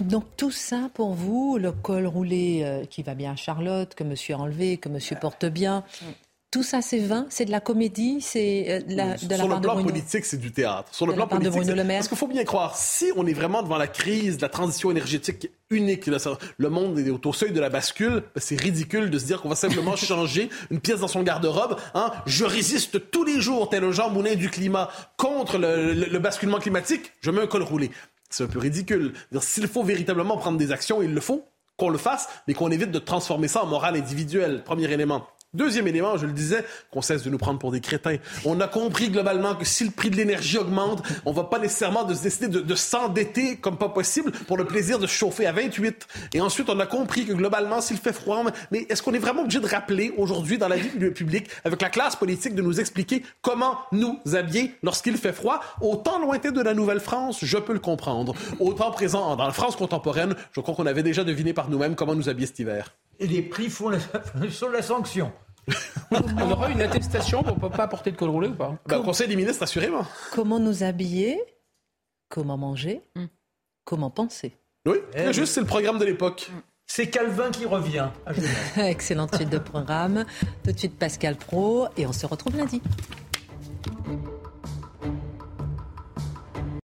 Donc tout ça pour vous, le col roulé euh, qui va bien à Charlotte, que monsieur a enlevé, que monsieur porte bien, tout ça, c'est vain, c'est de la comédie, c'est euh, de la, Sur le plan politique, c'est du théâtre. Sur le plan politique, parce qu'il faut bien croire, si on est vraiment devant la crise de la transition énergétique unique, le monde est au seuil de la bascule, ben, c'est ridicule de se dire qu'on va simplement changer une pièce dans son garde-robe. Hein. Je résiste tous les jours, tel un Jean Moulin du climat, contre le, basculement climatique, je mets un col roulé. C'est un peu ridicule. S'il faut véritablement prendre des actions, il le faut qu'on le fasse, mais qu'on évite de transformer ça en morale individuelle. Premier élément. Deuxième élément, je le disais, qu'on cesse de nous prendre pour des crétins. On a compris globalement que si le prix de l'énergie augmente, on va pas nécessairement de se décider de, s'endetter comme pas possible pour le plaisir de se chauffer à 28. Et ensuite, on a compris que globalement, s'il fait froid, mais est-ce qu'on est vraiment obligé de rappeler aujourd'hui dans la vie publique, avec la classe politique, de nous expliquer comment nous habiller lorsqu'il fait froid? Autant lointain de la Nouvelle-France, je peux le comprendre. Autant présent dans la France contemporaine, je crois qu'on avait déjà deviné par nous-mêmes comment nous habiller cet hiver. Et les prix font la, sanction. On aura une attestation pour ne pas porter de col roulé ou pas bah, Conseil des ministres, assurément. Comment nous habiller Comment manger mm. Comment penser Oui, eh juste, c'est le programme de l'époque. Mm. C'est Calvin qui revient. Excellente suite de programme. Tout de suite, Pascal Pro. Et on se retrouve lundi.